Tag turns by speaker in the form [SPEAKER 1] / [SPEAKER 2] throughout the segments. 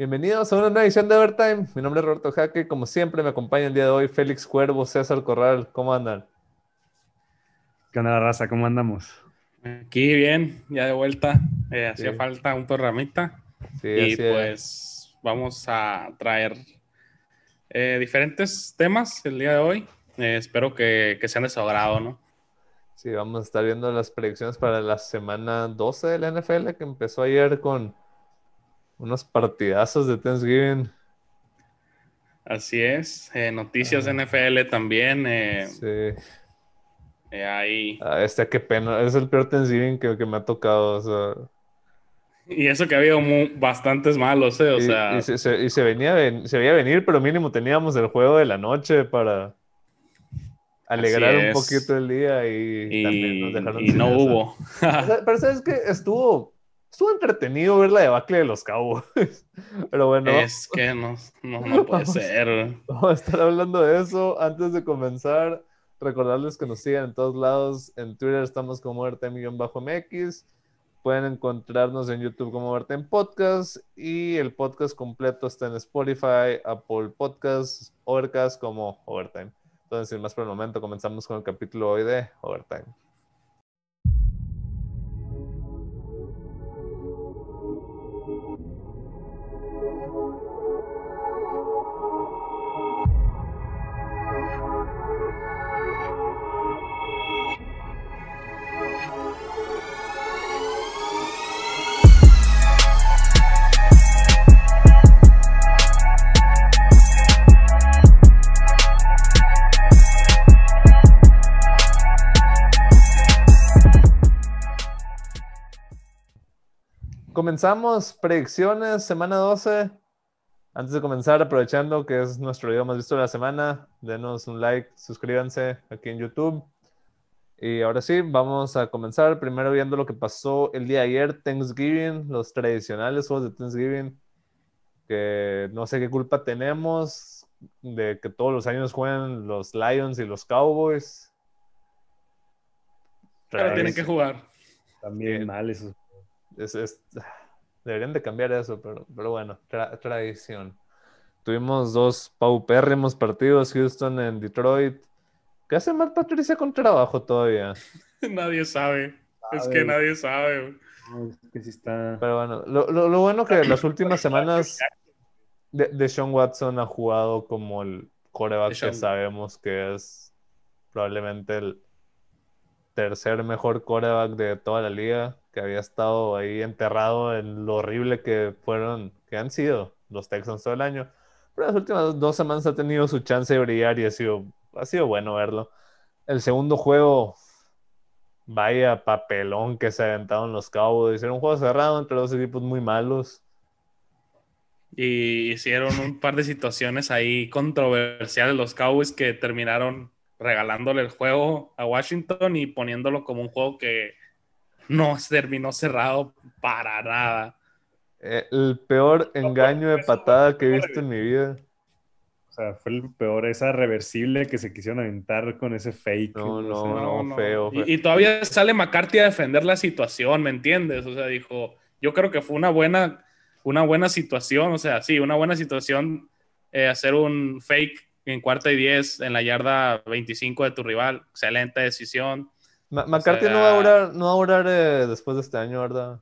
[SPEAKER 1] Bienvenidos a una nueva edición de Overtime. Mi nombre es Roberto Jaque. Como siempre, me acompaña el día de hoy Félix Cuervo, César Corral. ¿Cómo andan?
[SPEAKER 2] ¿Qué onda, raza? ¿Cómo andamos?
[SPEAKER 3] Aquí bien, ya de vuelta. Eh, hacía
[SPEAKER 1] Sí.
[SPEAKER 3] falta un programita.
[SPEAKER 1] Sí,
[SPEAKER 3] y
[SPEAKER 1] así es.
[SPEAKER 3] pues vamos a traer eh, diferentes temas el día de hoy. Eh, espero que, que sean de su agrado, ¿no?
[SPEAKER 1] Sí, vamos a estar viendo las predicciones para la semana 12 de la NFL que empezó ayer con unos partidazos de Thanksgiving.
[SPEAKER 3] Así es. Eh, noticias
[SPEAKER 1] Ah.
[SPEAKER 3] NFL también. eh,
[SPEAKER 1] Sí.
[SPEAKER 3] eh, hay-
[SPEAKER 1] Ah, este, qué pena. Es el peor Thanksgiving que, que me ha tocado. O sea,
[SPEAKER 3] Y eso que ha habido bastantes malos, ¿eh? O
[SPEAKER 1] y,
[SPEAKER 3] sea,
[SPEAKER 1] y se, se- y se venía, ven- se veía venir, pero mínimo teníamos el juego de la noche para alegrar un poquito el día y,
[SPEAKER 3] y,
[SPEAKER 1] también nos dejaron
[SPEAKER 3] y no hubo.
[SPEAKER 1] Pero sabes que estuvo, estuvo entretenido ver la debacle de los Cowboys. Pero bueno,
[SPEAKER 3] Es que no, no, no puede ser.
[SPEAKER 1] vamos a estar hablando de eso. Antes de comenzar, recordarles que nos sigan en todos lados. En Twitter estamos como Overtime-MX. Pueden encontrarnos en YouTube como Overtime Podcast. Y el podcast completo está en Spotify, Apple Podcasts, Overcast como Overtime. Entonces, sin más por el momento, comenzamos con el capítulo hoy de Overtime. Comenzamos predicciones, semana 12. Antes de comenzar, aprovechando que es nuestro video más visto de la semana, denos un like, suscríbanse aquí en YouTube. Y ahora sí, vamos a comenzar primero viendo lo que pasó el día de ayer, Thanksgiving, los tradicionales juegos de Thanksgiving, que no sé qué culpa tenemos de que todos los años juegan los Lions y los Cowboys.
[SPEAKER 3] Pero tienen que jugar.
[SPEAKER 2] También mal eso.
[SPEAKER 1] Es- es- deberían de cambiar eso, pero, pero bueno, tra- tradición. Tuvimos dos paupérrimos partidos, Houston en Detroit. ¿Qué hace Matt Patricia con trabajo todavía?
[SPEAKER 3] Nadie sabe. Es que nadie sabe.
[SPEAKER 2] No, es que sí está.
[SPEAKER 1] Pero bueno, lo, lo- lo bueno que las últimas semanas de, de Sean Watson ha jugado como el coreback que
[SPEAKER 3] Deshaun.
[SPEAKER 1] sabemos que es probablemente el tercer mejor coreback de toda la liga, que había estado ahí enterrado en lo horrible que fueron, que han sido los Texans todo el año. Pero las últimas dos semanas ha tenido su chance de brillar y ha sido, ha sido bueno verlo. El segundo juego, vaya papelón que se aventaron los Cowboys. Era un juego cerrado entre dos equipos muy malos.
[SPEAKER 3] Y hicieron un par de situaciones ahí controversiales los Cowboys que terminaron regalándole el juego a Washington y poniéndolo como un juego que no terminó cerrado para nada.
[SPEAKER 1] Eh, el peor engaño de patada que he visto en mi vida.
[SPEAKER 2] O sea, fue el peor, esa reversible que se quisieron aventar con ese fake.
[SPEAKER 1] No, no, no. feo, feo.
[SPEAKER 3] Y, y todavía sale McCarthy a defender la situación, ¿me entiendes? O sea, dijo, yo creo que fue una buena, una buena situación, o sea, sí, una buena situación eh, hacer un fake en cuarta y diez en la yarda 25 de tu rival. Excelente decisión.
[SPEAKER 1] Ma- McCarthy no va a durar, no va a durar eh, después de este año, ¿verdad?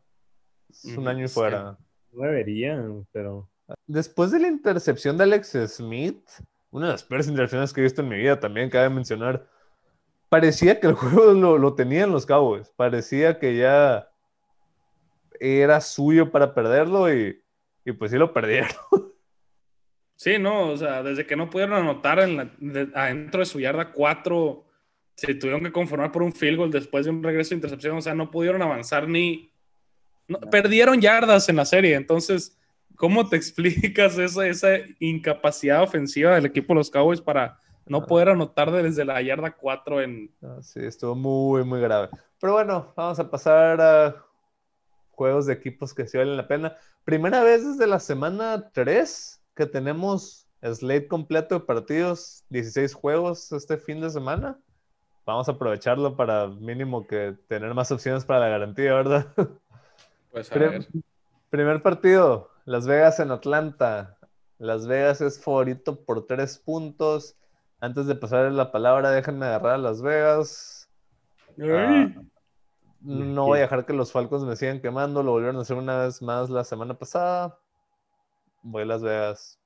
[SPEAKER 1] Es un
[SPEAKER 3] Mm,
[SPEAKER 1] año y fuera.
[SPEAKER 2] No deberían, pero.
[SPEAKER 1] Después de la intercepción de Alex Smith, una de las peores intercepciones que he visto en mi vida también, cabe mencionar, parecía que el juego lo, lo tenían los Cowboys. Parecía que ya era suyo para perderlo y, y pues sí lo perdieron.
[SPEAKER 3] Sí, no, o sea, desde que no pudieron anotar en la- de- adentro de su yarda 4, se tuvieron que conformar por un field goal después de un regreso de intercepción, o sea, no pudieron avanzar ni... no, perdieron yardas en la serie, entonces, ¿cómo te explicas esa, esa incapacidad ofensiva del equipo de los Cowboys para no poder anotar desde la yarda 4 en...
[SPEAKER 1] Sí, estuvo muy, muy grave. Pero bueno, vamos a pasar a juegos de equipos que sí valen la pena. Primera vez desde la semana 3 que tenemos slate completo de partidos, 16 juegos este fin de semana. Vamos a aprovecharlo para mínimo que tener más opciones para la garantía, ¿verdad?
[SPEAKER 3] Pues a
[SPEAKER 1] Prim-
[SPEAKER 3] ver.
[SPEAKER 1] Primer partido, Las Vegas en Atlanta. Las Vegas es favorito por tres puntos. Antes de pasar la palabra, déjenme agarrar a Las Vegas. Ah, no voy a dejar que los Falcons me sigan quemando. Lo volvieron a hacer una vez más la semana pasada. Voy a Las Vegas.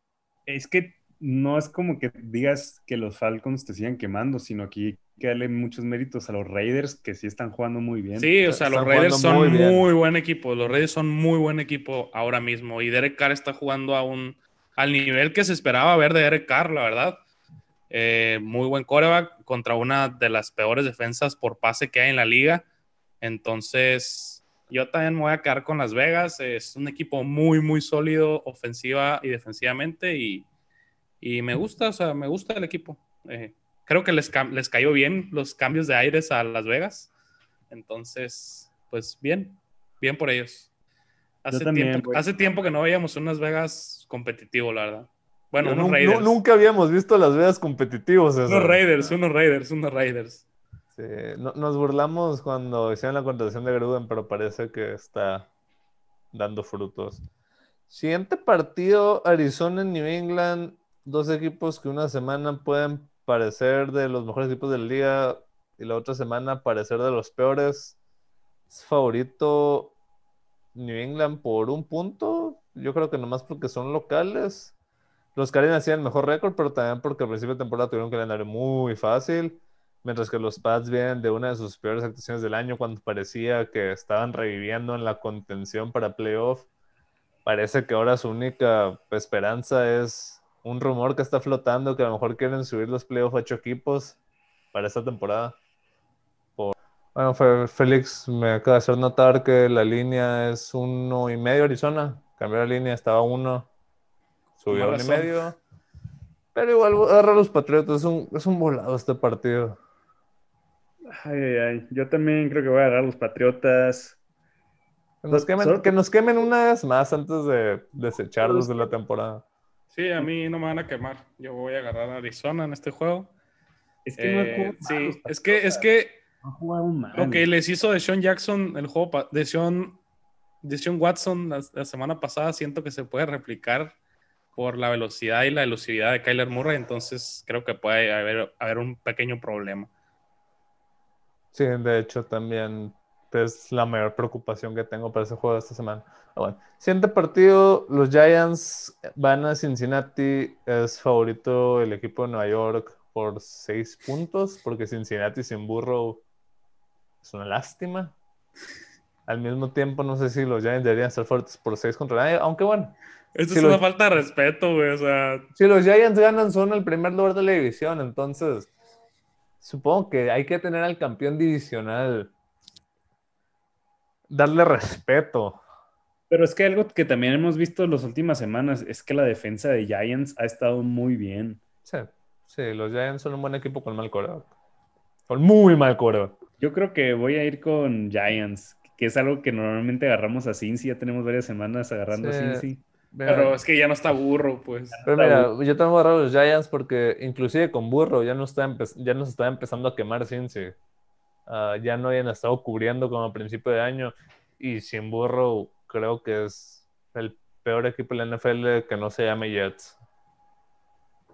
[SPEAKER 2] Es que no es como que digas que los Falcons te sigan quemando, sino que hay que darle muchos méritos a los Raiders que sí están jugando muy bien.
[SPEAKER 3] Sí, o sea, los Raiders son muy, buen equipo. Los Raiders son muy buen equipo ahora mismo. Y Derek Carr está jugando a un, al nivel que se esperaba ver de Derek Carr, la verdad. Eh, muy buen coreback contra una de las peores defensas por pase que hay en la liga. Entonces, yo también me voy a quedar con Las Vegas. Es un equipo muy, muy sólido ofensiva y defensivamente. Y, me gusta, o sea, me gusta el equipo. Eh, creo que les, les cayó bien los cambios de aires a Las Vegas. Entonces, pues bien, bien por ellos. Hace, tiempo, hace tiempo que no veíamos unas Vegas competitivo, la verdad. Bueno, unos Raiders.
[SPEAKER 1] nunca habíamos visto Las Vegas competitivos.
[SPEAKER 3] Unos Raiders, unos Raiders, unos Raiders.
[SPEAKER 1] Sí, nos burlamos cuando hicieron la contratación de Gruden, pero parece que está dando frutos. Siguiente partido, Arizona en New England. Dos equipos que una semana pueden parecer de los mejores equipos de la liga y la otra semana parecer de los peores. Es favorito New England por un punto. Yo creo que nomás porque son locales. Los Cardinals hacían el mejor récord, pero también porque al principio de temporada tuvieron un calendario muy fácil. Mientras que los Pats vienen de una de sus peores actuaciones del año cuando parecía que estaban reviviendo en la contención para playoff. Parece que ahora su única esperanza es un rumor que está flotando que a lo mejor quieren subir los playoffs a ocho equipos para esta temporada. Bueno, Félix me acaba de hacer notar que la línea es uno y medio Arizona. Cambió la línea, estaba uno, subió uno y medio. Pero igual agarra a los Patriotas, es un, es un volado este partido.
[SPEAKER 2] Ay, ay, ay. Yo también creo que voy a agarrar a los Patriotas.
[SPEAKER 1] Que nos, quemen, que nos quemen una vez más antes de desecharlos de la temporada.
[SPEAKER 3] Sí, a mí no me van a quemar. Yo voy a agarrar a Arizona en este juego. Es que no eh, sí, es que, es que lo que les hizo de Sean Jackson, el juego de Sean, de Sean Watson la, semana pasada, siento que se puede replicar por la velocidad y la elusividad de Kyler Murray, entonces creo que puede haber, haber un pequeño problema.
[SPEAKER 1] Sí, de hecho también es la mayor preocupación que tengo para ese juego de esta semana. Ah, bueno, siguiente partido, los Giants van a Cincinnati, es favorito el equipo de Nueva York por seis puntos, porque Cincinnati sin burro es una lástima. Al mismo tiempo, no sé si los Giants deberían ser fuertes por seis contra nadie, aunque bueno.
[SPEAKER 3] Esto es una falta de respeto, güey, o sea...
[SPEAKER 1] Si los Giants ganan, son el primer lugar de la división, entonces supongo que hay que tener al campeón divisional darle respeto.
[SPEAKER 2] Pero es que algo que también hemos visto en las últimas semanas es que la defensa de Giants ha estado muy bien.
[SPEAKER 1] Sí, sí, los Giants son un buen equipo con mal coreback. Con muy mal coreback.
[SPEAKER 2] Yo creo que voy a ir con Giants, que es algo que normalmente agarramos a Cincy. Ya tenemos varias semanas agarrando a Cincy.
[SPEAKER 3] Pero es que ya no está burro, pues.
[SPEAKER 1] Pero mira, yo tengo agarrado a los Giants porque inclusive con burro ya no está ya nos está empezando a quemar Cincy. Ah, ya no hayan estado cubriendo como a principio de año. Y sin burro, creo que es el peor equipo de la NFL que no se llame Jets.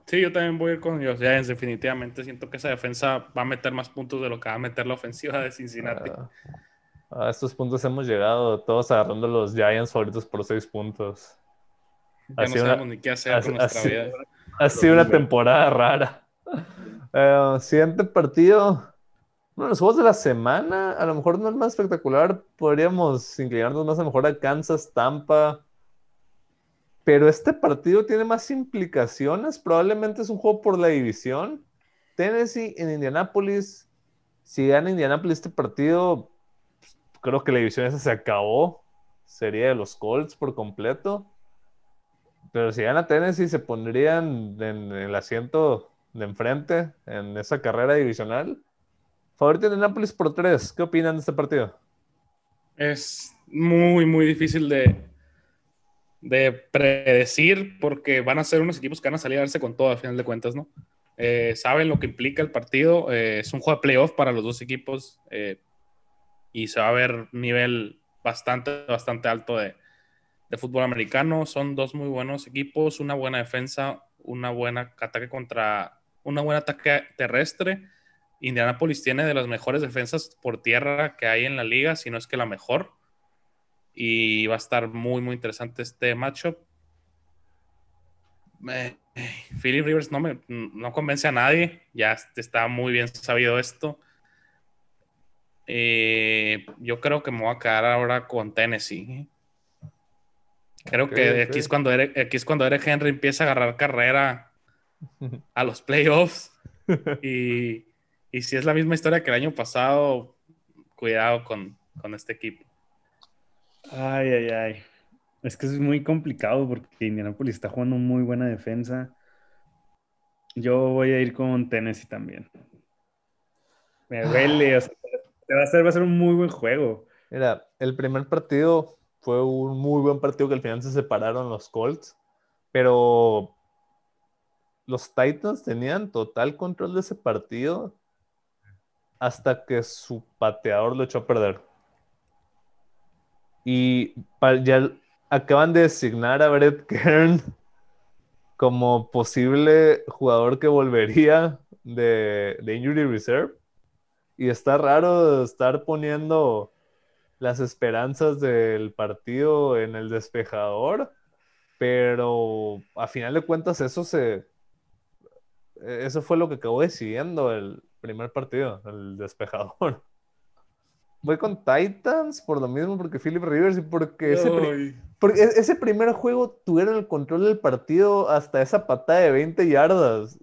[SPEAKER 3] Sí, yo también voy a ir con los Giants, definitivamente. Siento que esa defensa va a meter más puntos de lo que va a meter la ofensiva de Cincinnati.
[SPEAKER 1] Ah, a estos puntos hemos llegado, todos agarrando los Giants favoritos por seis puntos.
[SPEAKER 3] Ya no sabemos ni qué hacer con nuestra vida.
[SPEAKER 1] Ha sido una temporada rara. Eh, siguiente partido, bueno, los juegos de la semana, a lo mejor no es más espectacular, podríamos inclinarnos más a lo mejor a Kansas, Tampa, pero este partido tiene más implicaciones, probablemente es un juego por la división. Tennessee en Indianapolis, si gana Indianapolis este partido, creo que la división esa se acabó, sería de los Colts por completo. Pero si gana Tennessee, se pondrían en el asiento de enfrente en esa carrera divisional. Favorito de Nápoles por tres. ¿Qué opinan de este partido?
[SPEAKER 3] Es muy, muy difícil de, de predecir porque van a ser unos equipos que van a salir a darse con todo a final de cuentas, ¿no? Eh, saben lo que implica el partido. Eh, es un juego de playoff para los dos equipos eh, y se va a ver nivel bastante, bastante alto de, de fútbol americano. Son dos muy buenos equipos, una buena defensa, una buena ataque contra, una buena ataque terrestre. Indianapolis tiene de las mejores defensas por tierra que hay en la liga, si no es que la mejor. Y va a estar muy, muy interesante este matchup. Eh, Philip Rivers no me no convence a nadie, ya está muy bien sabido esto. Eh, yo creo que me voy a quedar ahora con Tennessee. Creo que Aquí, es cuando Eric, aquí es cuando Eric Henry empieza a agarrar carrera a los playoffs. y, y, si es la misma historia que el año pasado, cuidado con, con este equipo.
[SPEAKER 2] Ay, ay, ay. Es que es muy complicado porque Indianapolis está jugando muy buena defensa. Yo voy a ir con Tennessee también. Me duele, o sea, va a, ser, va a ser un muy buen juego.
[SPEAKER 1] Mira, el primer partido fue un muy buen partido que al final se separaron los Colts, pero los Titans tenían total control de ese partido hasta que su pateador lo echó a perder. Y ya acaban de designar a Brett Kern como posible jugador que volvería de, de Injury Reserve. Y está raro estar poniendo las esperanzas del partido en el despejador, pero a final de cuentas eso se... Eso fue lo que acabó decidiendo el primer partido, el despejador. Voy con Titans por lo mismo, porque Philip Rivers y porque ese, porque ese primer juego tuvieron el control del partido hasta esa patada de 20 yardas.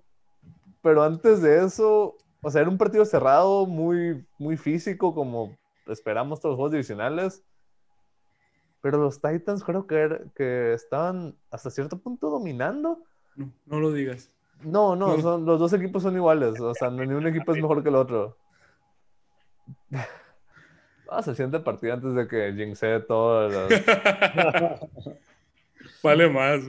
[SPEAKER 1] Pero antes de eso, o sea, era un partido cerrado, muy, muy físico, como esperamos todos los juegos divisionales. Pero los Titans creo que, que estaban hasta cierto punto dominando.
[SPEAKER 3] No, no lo digas.
[SPEAKER 1] No, no, Son, los dos equipos son iguales. O sea, ni un equipo es mejor que el otro. Vamos al siguiente partido antes de que jinxe todo.
[SPEAKER 3] vale más,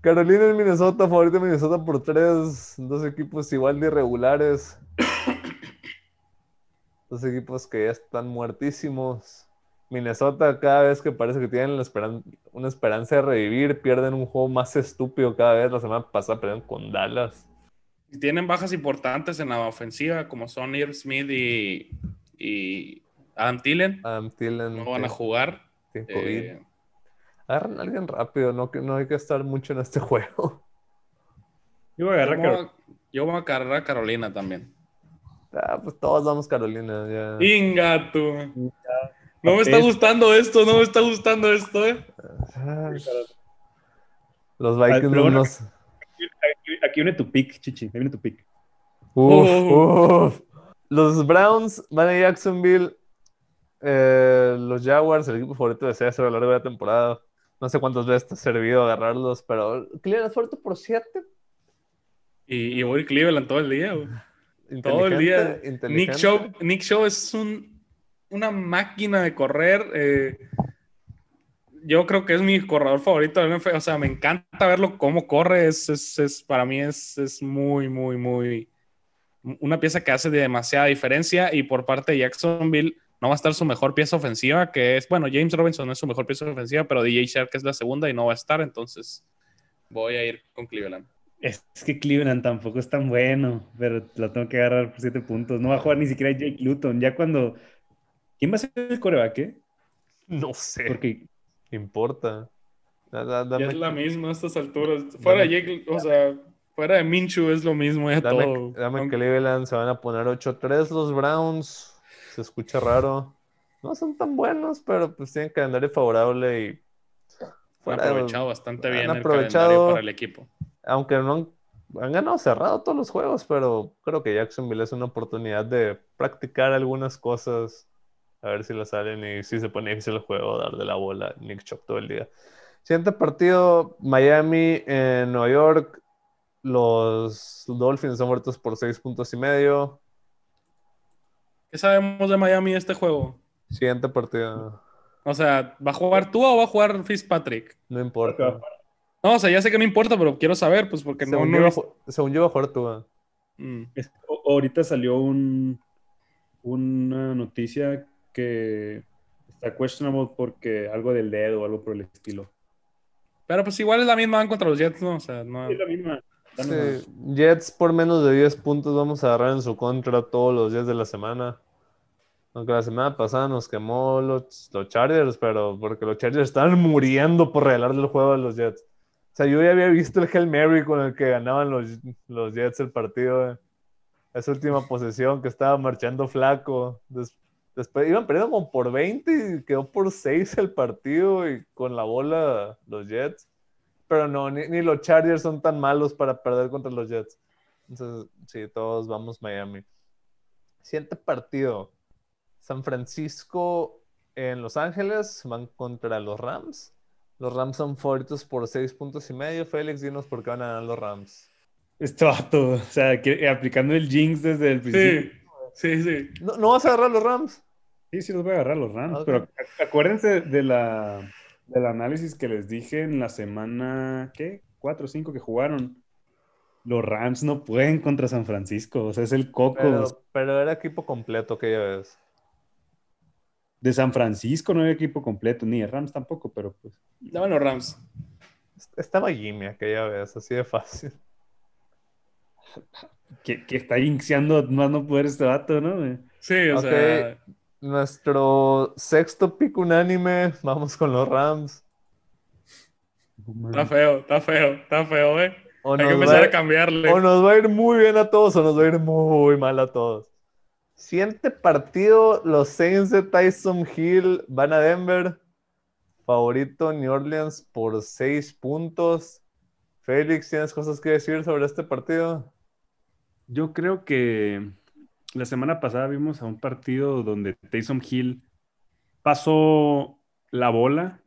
[SPEAKER 1] Carolina y Minnesota, favorito de Minnesota por tres. Dos equipos igual de irregulares. Dos equipos que ya están muertísimos. Minnesota, cada vez que parece que tienen una esperanza de revivir, pierden un juego más estúpido cada vez. La semana pasada perdieron con Dallas.
[SPEAKER 3] Tienen bajas importantes en la ofensiva, como son Irv Smith y, y Adam Tillen.
[SPEAKER 1] Adam Tillen.
[SPEAKER 3] No van a jugar.
[SPEAKER 1] Eh, Agarran a alguien rápido, no, no hay que estar mucho en este juego.
[SPEAKER 3] Yo voy a agarrar, yo voy a, agarrar a Carolina también.
[SPEAKER 1] Ah, pues todos vamos Carolina. Ya.
[SPEAKER 3] Ingato. No me está gustando esto, no me está gustando esto, eh.
[SPEAKER 1] Los Vikings bueno,
[SPEAKER 2] Aquí, viene tu pick, Chichi. Ahí viene tu pick.
[SPEAKER 1] Oh. Los Browns van a Jacksonville. Eh, los Jaguars, el equipo favorito de César a lo largo de la temporada. No sé cuántas veces te ha servido agarrarlos, pero Cleveland fuerte por 7.
[SPEAKER 3] Y, y voy Cleveland todo el día. Güey todo el día. Nick Show, Nick Show es un, una máquina de correr. Eh, yo creo que es mi corredor favorito del O sea, me encanta verlo cómo corre. Es, para mí es, es, muy, muy, muy. Una pieza que hace de demasiada diferencia. Y por parte de Jacksonville, no va a estar su mejor pieza ofensiva, que es, bueno, James Robinson es su mejor pieza ofensiva, pero DJ Shark es la segunda y no va a estar. Entonces, voy a ir con Cleveland.
[SPEAKER 2] Es que Cleveland tampoco es tan bueno, pero lo tengo que agarrar por siete puntos. No va a jugar ni siquiera Jake Luton. Ya cuando. ¿Quién va a ser el coreback? Eh?
[SPEAKER 1] No sé.
[SPEAKER 2] Porque.
[SPEAKER 1] Importa.
[SPEAKER 3] Ya es la misma a estas alturas. Fuera de Jake, o sea, fuera de Minchu es lo mismo. Ya
[SPEAKER 1] dame,
[SPEAKER 3] todo.
[SPEAKER 1] dame Cleveland, se van a poner 8-3 los Browns. Se escucha raro. No son tan buenos, pero pues tienen calendario favorable y.
[SPEAKER 3] Han aprovechado bastante bien el calendario para el equipo
[SPEAKER 1] aunque no han, ganado cerrado todos los juegos, pero creo que Jacksonville es una oportunidad de practicar algunas cosas, a ver si le salen y si se pone difícil el juego, darle la bola a Nick Chop todo el día. Siguiente partido, Miami en Nueva York. Los Dolphins son muertos por seis puntos y medio.
[SPEAKER 3] ¿Qué sabemos de Miami este juego?
[SPEAKER 1] Siguiente partido.
[SPEAKER 3] O sea, ¿va a jugar tú o va a jugar Fitzpatrick?
[SPEAKER 1] No importa.
[SPEAKER 3] No, o sea, ya sé que no importa, pero quiero saber, pues, porque
[SPEAKER 1] según
[SPEAKER 3] no.
[SPEAKER 1] Yo es... según yo va a jugar tú.
[SPEAKER 2] Mm. ahorita salió un, una noticia que Está questionable porque algo del dedo o algo por el estilo.
[SPEAKER 3] Pero pues igual es la misma van contra los Jets, ¿no? O sea, no.
[SPEAKER 2] Es la misma.
[SPEAKER 1] Sí, Jets por menos de 10 puntos vamos a agarrar en su contra todos los días de la semana. Aunque la semana pasada nos quemó los, los Chargers, pero porque los Chargers estaban muriendo por regalarle el juego a los Jets. O sea, yo ya había visto el Hail Mary con el que ganaban los, los Jets el partido. eh. Esa última posesión que estaba marchando flaco. Des- después iban perdiendo como por 20 y quedó por 6 el partido y con la bola los Jets. Pero no, ni, ni los Chargers son tan malos para perder contra los Jets. Entonces, sí, todos vamos Miami. Siguiente partido. San Francisco en Los Ángeles van contra los Rams. Los Rams son favoritos por seis puntos y medio. Félix, dinos por qué van a ganar los Rams.
[SPEAKER 2] Este vato, o sea, que, aplicando el jinx desde el principio.
[SPEAKER 3] Sí, sí, sí.
[SPEAKER 1] ¿No, no vas a agarrar los Rams?
[SPEAKER 2] Sí, sí los voy a agarrar los Rams, pero ac- acuérdense de la, del análisis que les dije en la semana, ¿qué? Cuatro o cinco que jugaron. Los Rams no pueden contra San Francisco, o sea, es el coco
[SPEAKER 1] Pero, pero era equipo completo aquella vez.
[SPEAKER 2] de San Francisco, no hay equipo completo, ni de Rams tampoco, pero pues.
[SPEAKER 3] Daban los Rams.
[SPEAKER 1] Estaba Jimmy aquella vez, así de fácil.
[SPEAKER 2] Que, que está jinxeando más no poder este vato, ¿no?
[SPEAKER 3] Sí, o sea.
[SPEAKER 1] Nuestro sexto pick unánime, vamos con los Rams.
[SPEAKER 3] Está feo, está feo, está feo, eh.
[SPEAKER 1] O
[SPEAKER 3] Hay que
[SPEAKER 1] nos, va
[SPEAKER 3] empezar
[SPEAKER 1] a
[SPEAKER 3] cambiarle.
[SPEAKER 1] o nos va a ir muy bien a todos o nos va a ir muy mal a todos. Siguiente partido, los Saints de Tyson Hill van a Denver. Favorito New Orleans por seis puntos. Félix, ¿tienes cosas que decir sobre este partido?
[SPEAKER 2] Yo creo que la semana pasada vimos a un partido donde Taysom Hill pasó la bola.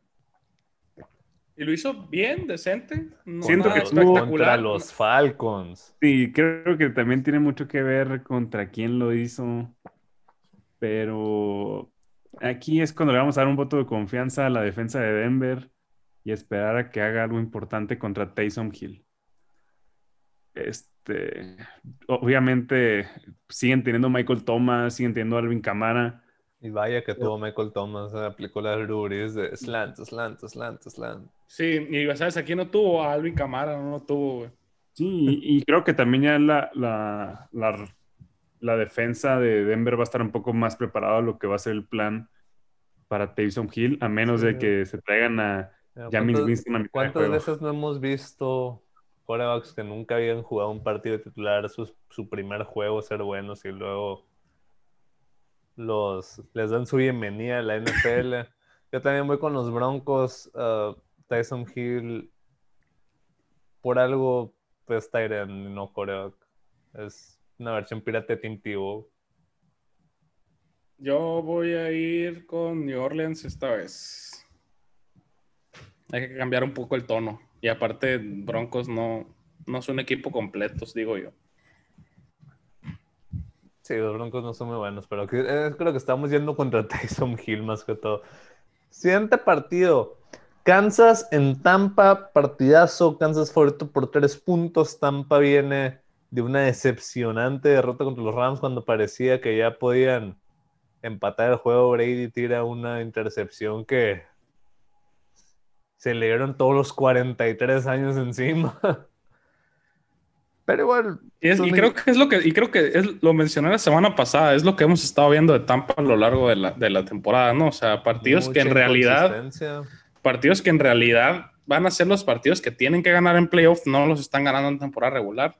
[SPEAKER 3] Y lo hizo bien, decente. No,
[SPEAKER 2] Siento
[SPEAKER 3] nada
[SPEAKER 2] que
[SPEAKER 1] Contra
[SPEAKER 3] espectacular.
[SPEAKER 1] los Falcons.
[SPEAKER 2] Sí, creo que también tiene mucho que ver contra quién lo hizo. Pero aquí es cuando le vamos a dar un voto de confianza a la defensa de Denver y esperar a que haga algo importante contra Taysom Hill. Este, obviamente siguen teniendo Michael Thomas, siguen teniendo Alvin Kamara.
[SPEAKER 1] Y vaya que tuvo Michael Thomas, aplicó las Ruris de slant, slant, slant, slant.
[SPEAKER 3] Sí, y sabes, aquí no tuvo a Alvin Camara, no lo tuvo, güey.
[SPEAKER 2] Sí, y, y creo que también ya la, la, la, la defensa de Denver va a estar un poco más preparada a lo que va a ser el plan para Taysom Hill, a menos de que se traigan a James
[SPEAKER 1] ¿cuántas-
[SPEAKER 2] Winston a mitad de
[SPEAKER 1] ¿Cuántas veces no hemos visto quarterbacks que nunca habían jugado un partido titular, su, su primer juego ser buenos y luego los, les dan su bienvenida a la NFL? Yo también voy con los Broncos. ah, Tyson Hill, por algo, pues Tyren, no quarterback. Es una versión pirata de Tim Tebow.
[SPEAKER 3] Yo voy a ir con New Orleans esta vez. Hay que cambiar un poco el tono. Y aparte, Broncos no, no son equipo completos, digo yo.
[SPEAKER 1] Sí, los Broncos no son muy buenos, pero eh, creo que estamos yendo contra Tyson Hill más que todo. Siguiente partido. Kansas en Tampa, partidazo. Kansas favorito por tres puntos. Tampa viene de una decepcionante derrota contra los Rams cuando parecía que ya podían empatar el juego. Brady tira una intercepción que se le dieron todos los 43 años encima. Pero igual,
[SPEAKER 3] Y, es- creo que es lo que, y creo que es, lo mencioné la semana pasada, es lo que hemos estado viendo de Tampa a lo largo de la, de la temporada, ¿no? O sea, partidos que en realidad, partidos que en realidad van a ser los partidos que tienen que ganar en playoff, no los están ganando en temporada regular.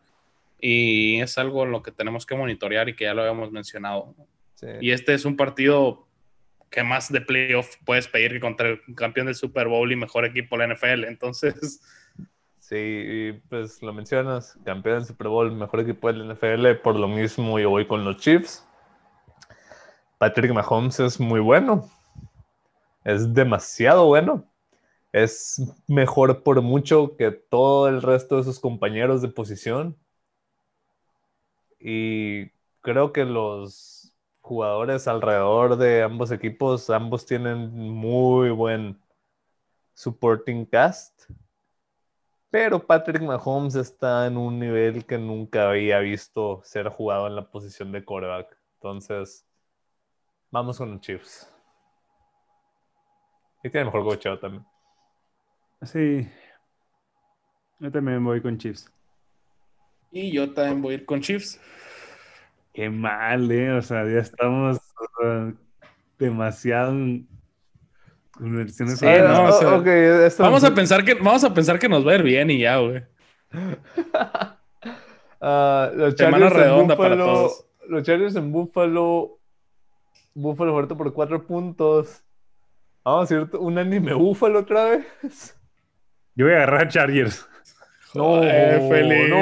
[SPEAKER 3] Y es algo en lo que tenemos que monitorear y que ya lo habíamos mencionado. Y este es un partido que más de playoff puedes pedir que contra el campeón del Super Bowl y mejor equipo de la NFL. Entonces,
[SPEAKER 1] Sí, pues lo mencionas, campeón del Super Bowl, mejor equipo del NFL, por lo mismo yo voy con los Chiefs. Patrick Mahomes es muy bueno, es demasiado bueno, es mejor por mucho que todo el resto de sus compañeros de posición. Y creo que los jugadores alrededor de ambos equipos, ambos tienen muy buen supporting cast. Pero Patrick Mahomes está en un nivel que nunca había visto ser jugado en la posición de quarterback. Entonces, vamos con los Chiefs. Y tiene mejor cocheo también.
[SPEAKER 2] Sí. Yo también voy con Chiefs.
[SPEAKER 3] Y yo también voy a ir con Chiefs.
[SPEAKER 2] Qué mal, ¿eh? O sea, ya estamos sea, demasiado en en versiones
[SPEAKER 3] Sí, no, o sea,
[SPEAKER 1] ok, esto-
[SPEAKER 3] Vamos a pensar que, vamos a pensar que nos va a ir bien y ya, güey.
[SPEAKER 1] Ah, los
[SPEAKER 3] Semana
[SPEAKER 1] Chargers en
[SPEAKER 3] redonda para todos.
[SPEAKER 1] Los Chargers en Buffalo. Buffalo fuerte por cuatro puntos. Vamos a ir un anime Buffalo otra vez.
[SPEAKER 2] Yo voy a agarrar a Chargers.
[SPEAKER 1] No,
[SPEAKER 3] Eh, Félix.
[SPEAKER 1] no.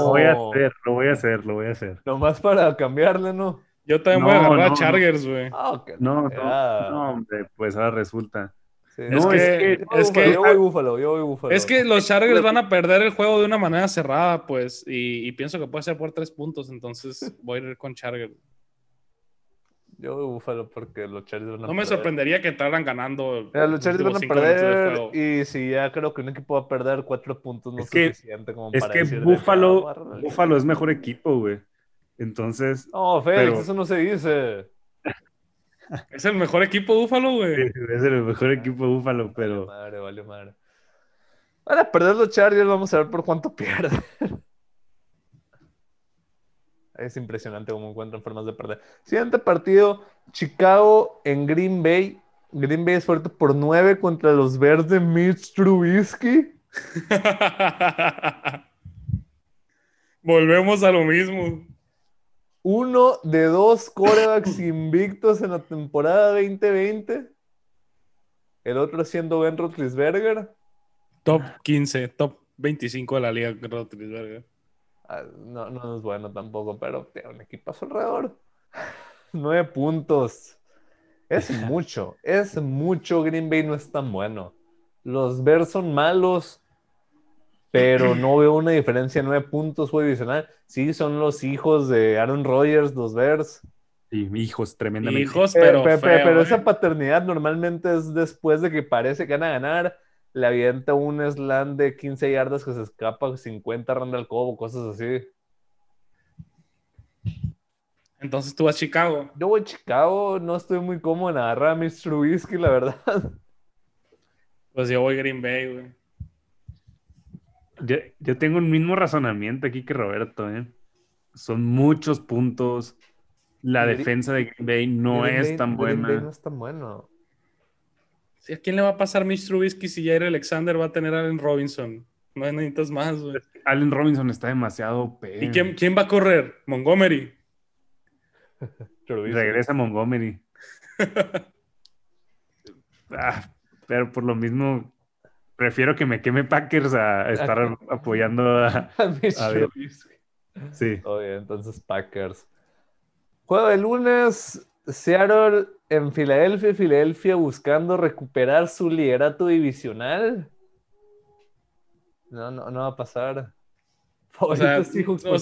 [SPEAKER 2] Lo voy a hacer, lo voy a hacer, lo voy a hacer.
[SPEAKER 1] Nomás para cambiarle, ¿no?
[SPEAKER 3] Yo también voy a agarrar
[SPEAKER 2] no,
[SPEAKER 3] a Chargers, güey.
[SPEAKER 1] Ah, ok.
[SPEAKER 2] No, no,
[SPEAKER 1] Ya.
[SPEAKER 2] no, hombre, pues ahora resulta.
[SPEAKER 1] Sí.
[SPEAKER 3] Es
[SPEAKER 2] No,
[SPEAKER 3] que,
[SPEAKER 2] es que-
[SPEAKER 1] Yo voy
[SPEAKER 3] que,
[SPEAKER 1] yo voy Buffalo, yo voy Buffalo.
[SPEAKER 3] es que los Chargers van a perder el juego de una manera cerrada, pues, y, y pienso que puede ser por tres puntos, entonces voy a ir con Chargers.
[SPEAKER 1] Yo voy Buffalo porque los Chargers van a
[SPEAKER 3] No me sorprendería que entraran ganando.
[SPEAKER 1] Mira, los Chargers van a perder y si ya creo que un equipo va a perder cuatro puntos no
[SPEAKER 2] Es
[SPEAKER 1] es
[SPEAKER 2] que-
[SPEAKER 1] suficiente como
[SPEAKER 2] Es
[SPEAKER 1] para
[SPEAKER 2] que
[SPEAKER 1] de
[SPEAKER 2] Buffalo,
[SPEAKER 1] ah, agárrale.
[SPEAKER 2] Buffalo es mejor equipo, güey. Entonces,
[SPEAKER 1] No, Félix,
[SPEAKER 2] pero-
[SPEAKER 1] eso no se dice.
[SPEAKER 3] Es el mejor equipo Búfalo, güey.
[SPEAKER 2] es el mejor equipo Buffalo, pero
[SPEAKER 1] Madre, vale, madre. Van a perder los Chargers, vamos a ver por cuánto pierden. Es impresionante cómo encuentran formas de perder. Siguiente partido, Chicago en Green Bay. Green Bay es fuerte por 9 contra los Bears de Mitch Trubisky.
[SPEAKER 3] Volvemos a lo mismo.
[SPEAKER 1] Uno de dos corebacks invictos en la temporada 2020. El otro siendo Ben Roethlisberger.
[SPEAKER 3] Top 15, top 25 de la liga, Roethlisberger.
[SPEAKER 1] Ah, No, no es bueno tampoco, pero tiene un equipazo alrededor. Nueve puntos. Es mucho, es mucho. Green Bay no es tan bueno. Los Bears son malos, pero no veo una diferencia. Nueve puntos, juego divisional. Sí, son los hijos de Aaron Rodgers, los Bears.
[SPEAKER 2] sí, hijos, tremendamente.
[SPEAKER 3] Hijos, pero,
[SPEAKER 1] pero
[SPEAKER 3] ¿eh?
[SPEAKER 1] esa paternidad normalmente es después de que parece que van a ganar. Le avienta un slam de 15 yardas que se escapa, 50 Randall Cobo, cosas así.
[SPEAKER 3] Entonces tú vas a Chicago.
[SPEAKER 1] Yo voy a Chicago, no estoy muy cómodo en agarrar a Mr. Trubisky, la verdad.
[SPEAKER 3] Pues yo voy Green Bay, güey.
[SPEAKER 2] Yo, yo tengo el mismo razonamiento aquí que Roberto, ¿eh? Son muchos puntos. La
[SPEAKER 1] Green-
[SPEAKER 2] defensa de Green Bay no
[SPEAKER 1] Green
[SPEAKER 2] es
[SPEAKER 1] Bay-
[SPEAKER 2] tan
[SPEAKER 1] Green Bay
[SPEAKER 2] buena.
[SPEAKER 1] no es tan bueno.
[SPEAKER 3] Sí, ¿A quién le va a pasar Mitch Trubisky si Jair Alexander va a tener a Allen Robinson? No necesitas más, güey.
[SPEAKER 2] Allen Robinson está demasiado OP.
[SPEAKER 3] ¿Y quién, quién va a correr? Montgomery.
[SPEAKER 2] Regresa a Montgomery. Ah, pero por lo mismo, prefiero que me queme Packers a estar apoyando a.
[SPEAKER 1] A Mitch
[SPEAKER 2] A.
[SPEAKER 1] Trubisky.
[SPEAKER 2] Sí.
[SPEAKER 1] Oye, entonces Packers. Juego de lunes, Seattle en Filadelfia, Filadelfia buscando recuperar su liderato divisional. No, no, no va a pasar.
[SPEAKER 3] O sea, o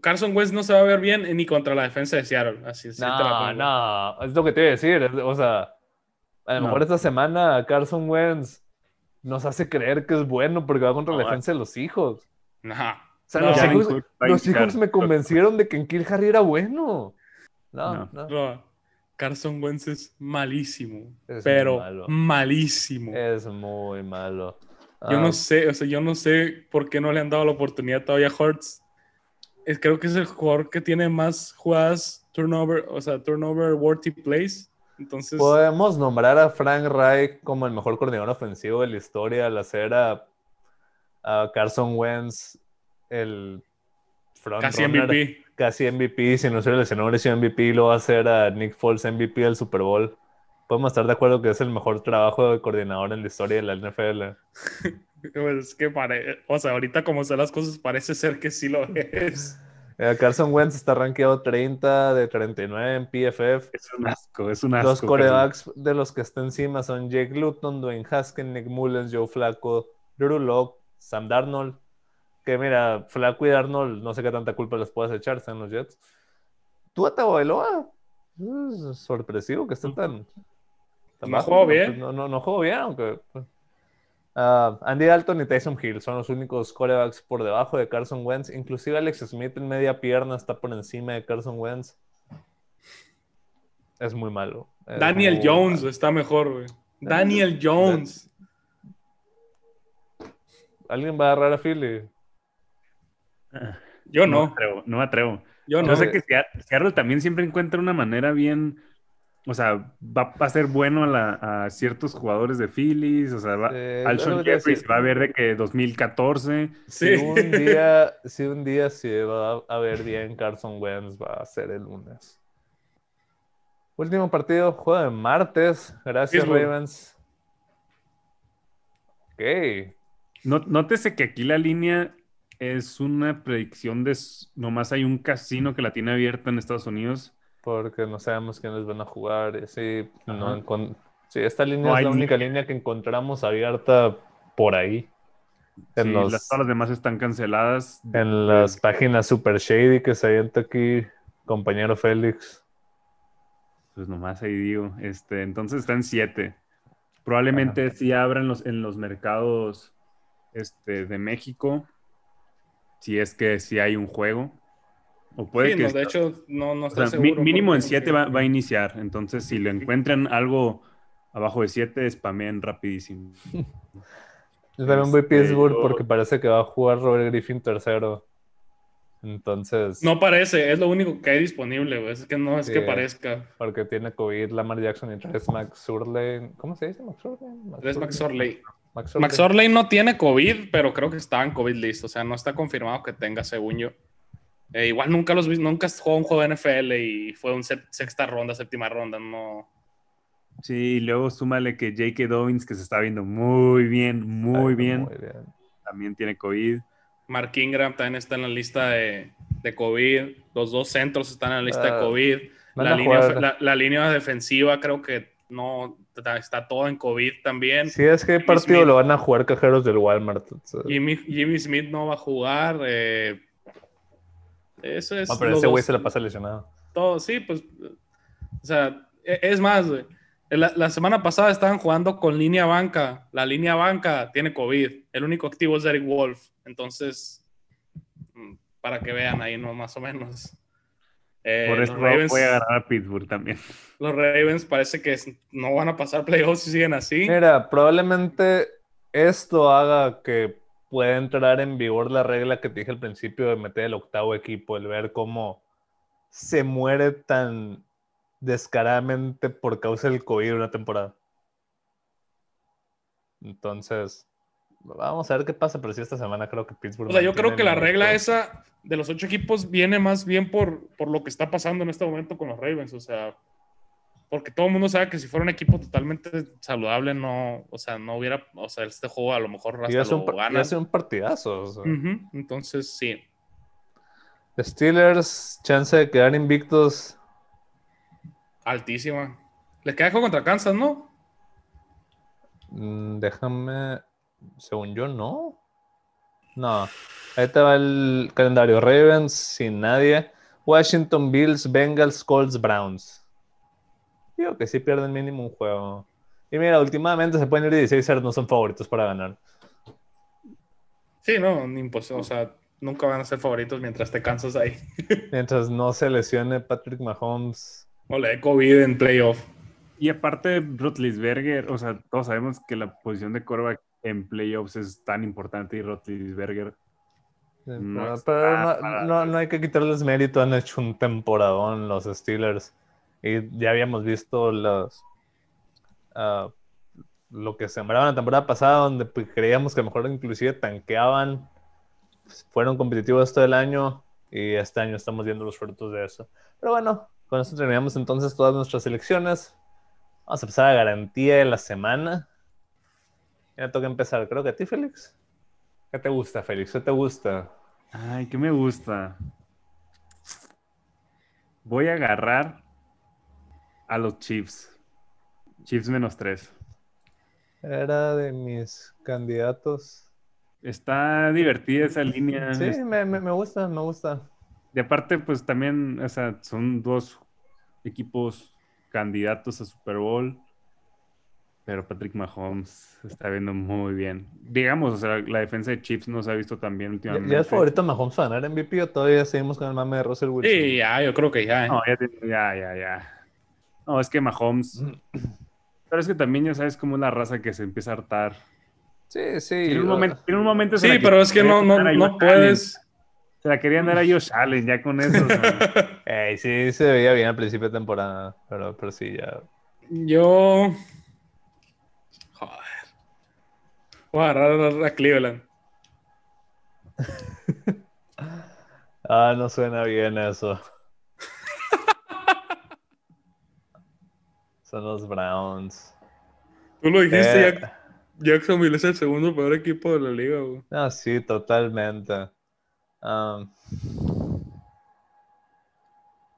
[SPEAKER 3] Carson Wentz no se va a ver bien ni contra la defensa de Seattle. Así, te
[SPEAKER 1] no, no, es lo que te iba a decir. O sea, a lo
[SPEAKER 2] No.
[SPEAKER 1] mejor esta semana Carson Wentz nos hace creer que es bueno porque va contra la defensa de los hijos.
[SPEAKER 3] No.
[SPEAKER 1] O sea,
[SPEAKER 3] No,
[SPEAKER 1] los,
[SPEAKER 2] a
[SPEAKER 1] los. Seahawks me convencieron de que en Kill Harry era bueno. No,
[SPEAKER 2] No.
[SPEAKER 3] Carson Wentz es malísimo.
[SPEAKER 1] Es
[SPEAKER 3] pero
[SPEAKER 1] malo.
[SPEAKER 3] malísimo.
[SPEAKER 1] Es muy malo.
[SPEAKER 3] Yo
[SPEAKER 1] Ah,
[SPEAKER 3] no sé, o sea, yo no sé por qué no le han dado la oportunidad todavía a Hurts. Es- creo que es el jugador que tiene más jugadas turnover, o sea, turnover worthy plays. Entonces,
[SPEAKER 1] Podemos nombrar a Frank Reich como el mejor coordinador ofensivo de la historia al hacer a, a Carson Wentz el front
[SPEAKER 3] casi
[SPEAKER 1] runner,
[SPEAKER 3] MVP.
[SPEAKER 1] Casi MVP. Si no se lesionó, sido MVP. Lo va a hacer a Nick Foles MVP del Super Bowl. Podemos estar de acuerdo que es el mejor trabajo de coordinador en la historia de la NFL.
[SPEAKER 3] Pues es que pare... o sea, ahorita como están las cosas, parece ser que sí lo es.
[SPEAKER 1] Eh, Carson Wentz está rankeado 30 de 39 en PFF.
[SPEAKER 2] Es un asco, es un asco.
[SPEAKER 1] Los corebacks de los que está encima son Jake Luton, Dwayne Haskins, Nick Mullens, Joe Flacco, Drew Locke, Sam Darnold. Que mira, Flacco y Darnold, no sé qué tanta culpa les puedas echar, están los Jets. Tú Bailoa. Es sorpresivo que esté tan. tan
[SPEAKER 3] No jugó
[SPEAKER 1] pero,
[SPEAKER 3] bien.
[SPEAKER 1] pues, No, no, no jugó bien, aunque. pues. Ah, Andy Dalton y Tyson Hill son los únicos corebacks por debajo de Carson Wentz. Inclusive Alex Smith en media pierna está por encima de Carson Wentz. Es muy malo. Es
[SPEAKER 3] Daniel
[SPEAKER 1] muy
[SPEAKER 3] Jones
[SPEAKER 1] malo.
[SPEAKER 3] está mejor, güey. Daniel Jones.
[SPEAKER 1] ¿Alguien va a agarrar a Philly?
[SPEAKER 3] Yo
[SPEAKER 2] No me
[SPEAKER 3] no.
[SPEAKER 2] atrevo. No me atrevo.
[SPEAKER 3] Yo
[SPEAKER 2] Yo
[SPEAKER 3] no.
[SPEAKER 2] sé que Seat- Seattle también siempre encuentra una manera bien. O sea, va a ser bueno a, la- a ciertos jugadores de Phillies. O sea, va, Alshon Jeffries va a ver de que 2014.
[SPEAKER 1] Si
[SPEAKER 3] Sí.
[SPEAKER 1] un día, si un día se va a ver bien Carson Wentz, va a ser el lunes. Último partido, juego de martes. Gracias,
[SPEAKER 3] Pittsburgh.
[SPEAKER 1] Ravens. Ok.
[SPEAKER 2] No- nótese que aquí la línea es una predicción de. Nomás hay un casino que la tiene abierta en Estados Unidos.
[SPEAKER 1] Porque no sabemos quiénes van a jugar. no
[SPEAKER 2] Ajá.
[SPEAKER 1] encon- sí, esta línea
[SPEAKER 2] No
[SPEAKER 1] es la
[SPEAKER 2] ni-
[SPEAKER 1] única línea que encontramos abierta por ahí. En,
[SPEAKER 2] Sí,
[SPEAKER 1] los-
[SPEAKER 2] las, todas las demás están canceladas.
[SPEAKER 1] en las páginas super shady que se avienta aquí, compañero Félix.
[SPEAKER 2] Pues nomás ahí digo. Este, entonces está en 7. Probablemente sí abran los, en los mercados este, de México. Si es que sí hay un juego. O puede
[SPEAKER 3] Sí,
[SPEAKER 2] que.
[SPEAKER 3] no, de hecho, no, no
[SPEAKER 2] o sea,
[SPEAKER 3] estoy
[SPEAKER 2] mi-
[SPEAKER 3] seguro.
[SPEAKER 2] mínimo en
[SPEAKER 3] porque-
[SPEAKER 2] 7 va, va a iniciar. Entonces, si le encuentran algo abajo de 7, spamen rapidísimo.
[SPEAKER 1] También voy a
[SPEAKER 2] Este,
[SPEAKER 1] Pittsburgh
[SPEAKER 2] yo-
[SPEAKER 1] porque parece que va a jugar Robert Griffin tercero. Entonces,
[SPEAKER 3] No parece, es lo único que hay disponible, güey. Es que no es
[SPEAKER 1] Sí.
[SPEAKER 3] que parezca.
[SPEAKER 1] porque tiene COVID Lamar Jackson y Trace McSorley. ¿Cómo se dice? McSorley.
[SPEAKER 3] McSorley.
[SPEAKER 1] McSorley
[SPEAKER 3] no tiene COVID, pero creo que estaba en COVID list. O sea, no está confirmado que tenga, según yo. Eh, igual nunca los vi, nunca jugó un juego de NFL y fue un se- sexta ronda, séptima ronda. No.
[SPEAKER 2] Sí, y luego súmale que J.K. Dobbins, que se está viendo muy bien, muy
[SPEAKER 1] Ay,
[SPEAKER 2] bien,
[SPEAKER 1] Muy bien.
[SPEAKER 2] también tiene COVID.
[SPEAKER 3] Mark Ingram también está en la lista de, de COVID. Los dos centros están en la lista
[SPEAKER 1] Ah,
[SPEAKER 3] de COVID.
[SPEAKER 1] van
[SPEAKER 3] La
[SPEAKER 1] a
[SPEAKER 3] línea,
[SPEAKER 1] jugar-
[SPEAKER 3] la, la línea defensiva creo que no está, todo en COVID también.
[SPEAKER 1] Si es que
[SPEAKER 3] Jimmy
[SPEAKER 1] partido
[SPEAKER 3] Smith.
[SPEAKER 1] lo van a jugar cajeros del Walmart.
[SPEAKER 3] Jimmy, Jimmy Smith no va a jugar. eh, eso es.
[SPEAKER 1] No, pero ese güey se la pasa lesionado.
[SPEAKER 3] todo, sí, pues, o sea, e- es más, güey, la, la semana pasada estaban jugando con línea banca, la línea banca tiene COVID, el único activo es Eric Wolf, entonces, mm, para que vean ahí, ¿no? Más o menos. Eh,
[SPEAKER 2] Por eso
[SPEAKER 3] los, Ravens,
[SPEAKER 2] voy a agarrar a Pittsburgh también.
[SPEAKER 3] los Ravens parece que no van a pasar playoffs si siguen así.
[SPEAKER 1] Mira, probablemente esto haga que pueda entrar en vigor la regla que te dije al principio de meter el octavo equipo, el ver cómo se muere tan descaradamente por causa del COVID una temporada. Entonces, vamos a ver qué pasa, pero sí esta semana creo que Pittsburgh.
[SPEAKER 3] O sea, yo creo que la regla esa de los ocho equipos viene más bien por, por lo que está pasando en este momento con los Ravens. O sea, porque todo el mundo sabe que si fuera un equipo totalmente saludable, no, o sea, no hubiera, o sea, este juego a lo mejor
[SPEAKER 1] Y
[SPEAKER 3] hasta
[SPEAKER 1] un,
[SPEAKER 3] lo
[SPEAKER 1] y
[SPEAKER 3] ganan.
[SPEAKER 1] hace un partidazo. o sea.
[SPEAKER 3] Ujú, Entonces, sí.
[SPEAKER 1] Steelers, chance de quedar invictos.
[SPEAKER 3] Altísima. Le queda juego contra Kansas, ¿no?
[SPEAKER 1] Mm, déjame. Según yo, no. No. Ahí te va el calendario. Ravens sin nadie. Washington, Bills, Bengals, Colts, Browns. Digo que sí pierden mínimo un juego. Y mira, últimamente se pueden ir 16 no son favoritos para ganar.
[SPEAKER 3] Sí, no, ni imposible. O sea, nunca van a ser favoritos mientras te cansas ahí.
[SPEAKER 1] Mientras no se lesione Patrick Mahomes.
[SPEAKER 3] O le COVID en playoff.
[SPEAKER 2] Y aparte, Rotlisberger, o sea, todos sabemos que la posición de quarterback en playoffs es tan importante y Rotlisberger.
[SPEAKER 1] No, pero no, no- no hay que quitarles mérito, han hecho un temporadón los Steelers. Y ya habíamos visto los, ah, lo que sembraban la temporada pasada, donde pues, creíamos que a lo mejor inclusive tanqueaban, fueron competitivos todo el año y este año estamos viendo los frutos de eso. Pero bueno, con esto terminamos entonces todas nuestras elecciones. Vamos a empezar a garantía de la semana. Ya toca empezar, creo que a ti, Félix. ¿Qué te gusta, Félix? ¿Qué te gusta?
[SPEAKER 2] Ay, ¿qué me gusta? Voy a agarrar a los Chiefs. Chiefs menos tres.
[SPEAKER 1] Era de mis candidatos.
[SPEAKER 2] Está divertida esa línea.
[SPEAKER 1] Sí, me, me- me gusta, me gusta.
[SPEAKER 2] Y aparte, pues también, o sea, son dos equipos candidatos a Super Bowl. Pero Patrick Mahomes está viendo muy bien. Digamos, o sea, la defensa de Chiefs no se ha visto tan bien
[SPEAKER 1] ¿Ya,
[SPEAKER 2] últimamente.
[SPEAKER 1] ya es favorito Mahomes para ganar MVP o todavía seguimos con el mame de Russell Wilson?
[SPEAKER 3] Sí, ya, yo creo que ya. ¿eh?
[SPEAKER 2] No, ya, tiene- ya, ya, ya. No, es que Mahomes. Pero es que también ya sabes cómo es la raza que se empieza a hartar.
[SPEAKER 1] Sí, sí.
[SPEAKER 2] En un momento, en un momento
[SPEAKER 3] Sí, pero es que no, no,
[SPEAKER 2] a
[SPEAKER 3] no puedes.
[SPEAKER 2] Allen. Se la querían dar a Josh Allen ya con eso.
[SPEAKER 1] Ey, sí, se veía bien al principio de temporada, pero, pero sí, ya.
[SPEAKER 3] Yo. Voy a agarrar a Cleveland.
[SPEAKER 1] Ah, no suena bien eso. Son los Browns.
[SPEAKER 3] Tú lo dijiste,
[SPEAKER 1] Eh,
[SPEAKER 3] Jack- Jacksonville es el segundo peor equipo de la liga, güey.
[SPEAKER 1] Ah, sí, totalmente.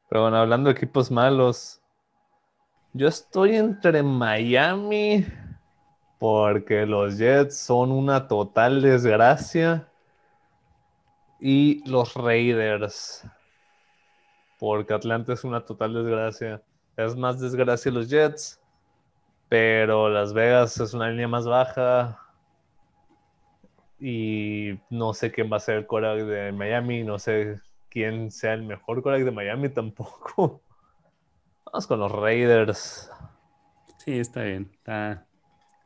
[SPEAKER 1] Pero bueno, hablando de equipos malos, yo estoy entre Miami porque los Jets son una total desgracia y los Raiders porque Atlanta es una total desgracia. Es más desgracia los Jets, pero Las Vegas es una línea más baja. Y no sé quién va a ser el quarterback de Miami, no sé quién sea el mejor quarterback de Miami tampoco. Vamos con los Raiders.
[SPEAKER 2] Sí, está bien. Está...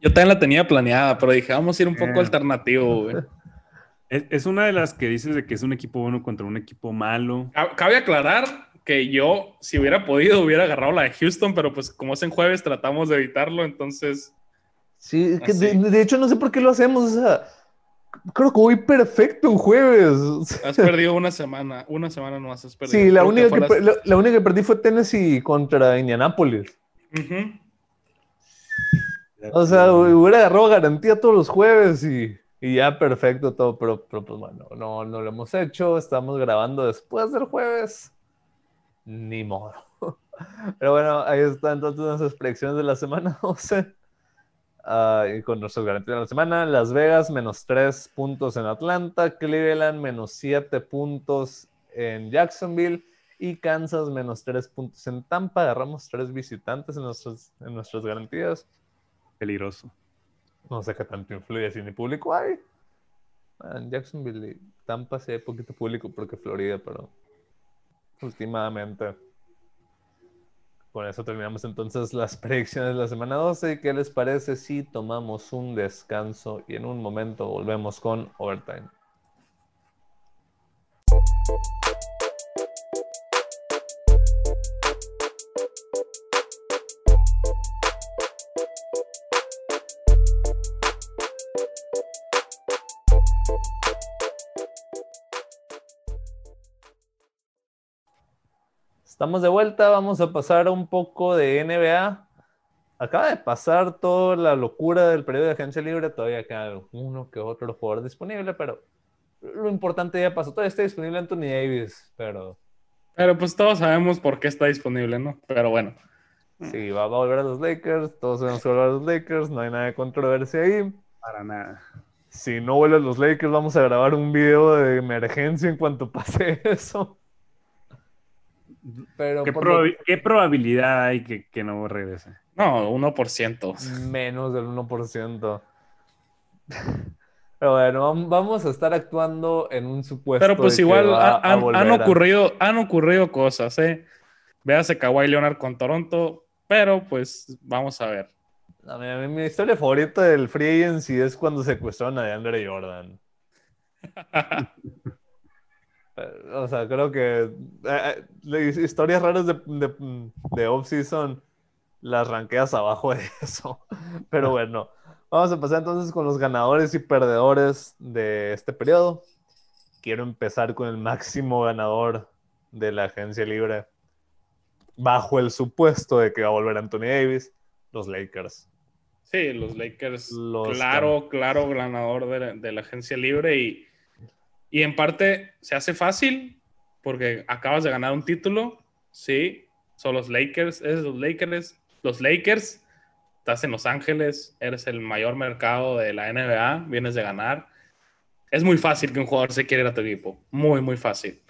[SPEAKER 3] Yo también la tenía planeada, pero dije, vamos a ir un poco
[SPEAKER 2] Eh.
[SPEAKER 3] alternativo, güey.
[SPEAKER 2] Es, es una de las que dices de que es un equipo bueno contra un equipo malo.
[SPEAKER 3] Ca- Cabe aclarar que yo, si hubiera podido, hubiera agarrado la de Houston, pero pues como es en jueves, tratamos de evitarlo, entonces.
[SPEAKER 1] Sí, que de, hecho no sé por qué lo hacemos. O sea, creo que voy perfecto en jueves.
[SPEAKER 3] Has perdido una semana, una semana nomás has perdido.
[SPEAKER 1] sí, la
[SPEAKER 3] Creo
[SPEAKER 1] única que, per- la, la única que perdí fue Tennessee contra Indianapolis.
[SPEAKER 3] Ujú.
[SPEAKER 1] O sea, hubiera agarrado garantía todos los jueves y, y ya perfecto todo, pero, pero pues bueno, no, no lo hemos hecho, estamos grabando después del jueves, ni modo. Pero bueno, ahí están entonces nuestras predicciones de la semana 12. Ah, y con nuestras garantías de la semana, Las Vegas menos 3 puntos en Atlanta, Cleveland menos 7 puntos en Jacksonville y Kansas menos 3 puntos en Tampa. Agarramos tres visitantes en, nuestras en nuestras garantías.
[SPEAKER 2] Peligroso.
[SPEAKER 1] No sé qué tanto influye si ni público hay. En Jacksonville y Tampa sí poquito público porque Florida, pero últimamente. Con eso terminamos entonces las predicciones de la semana 12. ¿Y qué les parece si tomamos un descanso y en un momento volvemos con Overtime? Estamos de vuelta, vamos a pasar un poco de NBA. Acaba de pasar toda la locura del periodo de agencia libre, todavía queda uno que otro jugador disponible, pero lo importante ya pasó. Todavía está disponible Anthony Davis, pero
[SPEAKER 3] Pero pues todos sabemos por qué está disponible, ¿no? Pero bueno.
[SPEAKER 1] sí, va, a volver a los Lakers, todos sabemos que va a volver a los Lakers, no hay nada de controversia ahí.
[SPEAKER 2] Para nada.
[SPEAKER 1] Si no vuelve a los Lakers, vamos a grabar un video de emergencia en cuanto pase eso. Pero
[SPEAKER 2] ¿Qué,
[SPEAKER 1] lo-
[SPEAKER 2] probabilidad hay que, que no regrese?
[SPEAKER 3] No, 1%.
[SPEAKER 1] Menos del 1%. Pero bueno, vam- vamos a estar actuando en un supuesto.
[SPEAKER 3] Pero pues
[SPEAKER 1] de que
[SPEAKER 3] igual
[SPEAKER 1] va
[SPEAKER 3] ha-
[SPEAKER 1] a
[SPEAKER 3] han, ocurrido, han ocurrido cosas, ¿eh? Véase Kawhi Leonard con Toronto, pero pues vamos a ver.
[SPEAKER 1] A mí- a mí mi historia favorita del Free Agency es cuando secuestraron a DeAndre Jordan. O sea, creo que eh, eh, historias raras de, de, de off-season las ranqueas abajo de eso. Pero bueno, vamos a pasar entonces con los ganadores y perdedores de este periodo. Quiero empezar con el máximo ganador de la agencia libre, bajo el supuesto de que va a volver Anthony Davis, los Lakers.
[SPEAKER 3] Sí, los Lakers,
[SPEAKER 1] Los
[SPEAKER 3] claro, claro, ganador de la, de la agencia libre y, y en parte se hace fácil porque acabas de ganar un título, sí, son los Lakers, es los Lakers, los Lakers, estás en Los Ángeles, eres el mayor mercado de la NBA, vienes de ganar. Es muy fácil que un jugador se quiera ir a tu equipo, muy, muy fácil.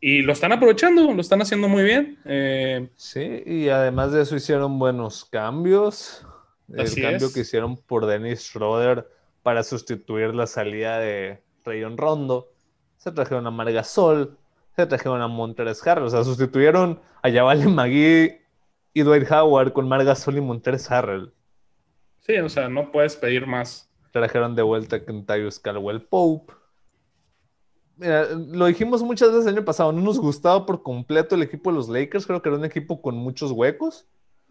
[SPEAKER 3] Y lo están aprovechando, lo están haciendo muy bien. Eh,
[SPEAKER 1] Sí, y además de eso hicieron buenos cambios. El cambio
[SPEAKER 3] es.
[SPEAKER 1] que hicieron por Dennis Schroeder para sustituir la salida de Rayon Rondo. Se trajeron a Margasol, se trajeron a Monteres Harrell, o sea, sustituyeron a Yavale Magui y Dwight Howard con Margasol y Montrez Harrell.
[SPEAKER 3] Sí, o sea, no puedes pedir más.
[SPEAKER 1] Trajeron de vuelta a Kentavious Caldwell Pope. Mira, lo dijimos muchas veces el año pasado, no nos gustaba por completo el equipo de los Lakers, creo que era un equipo con muchos huecos.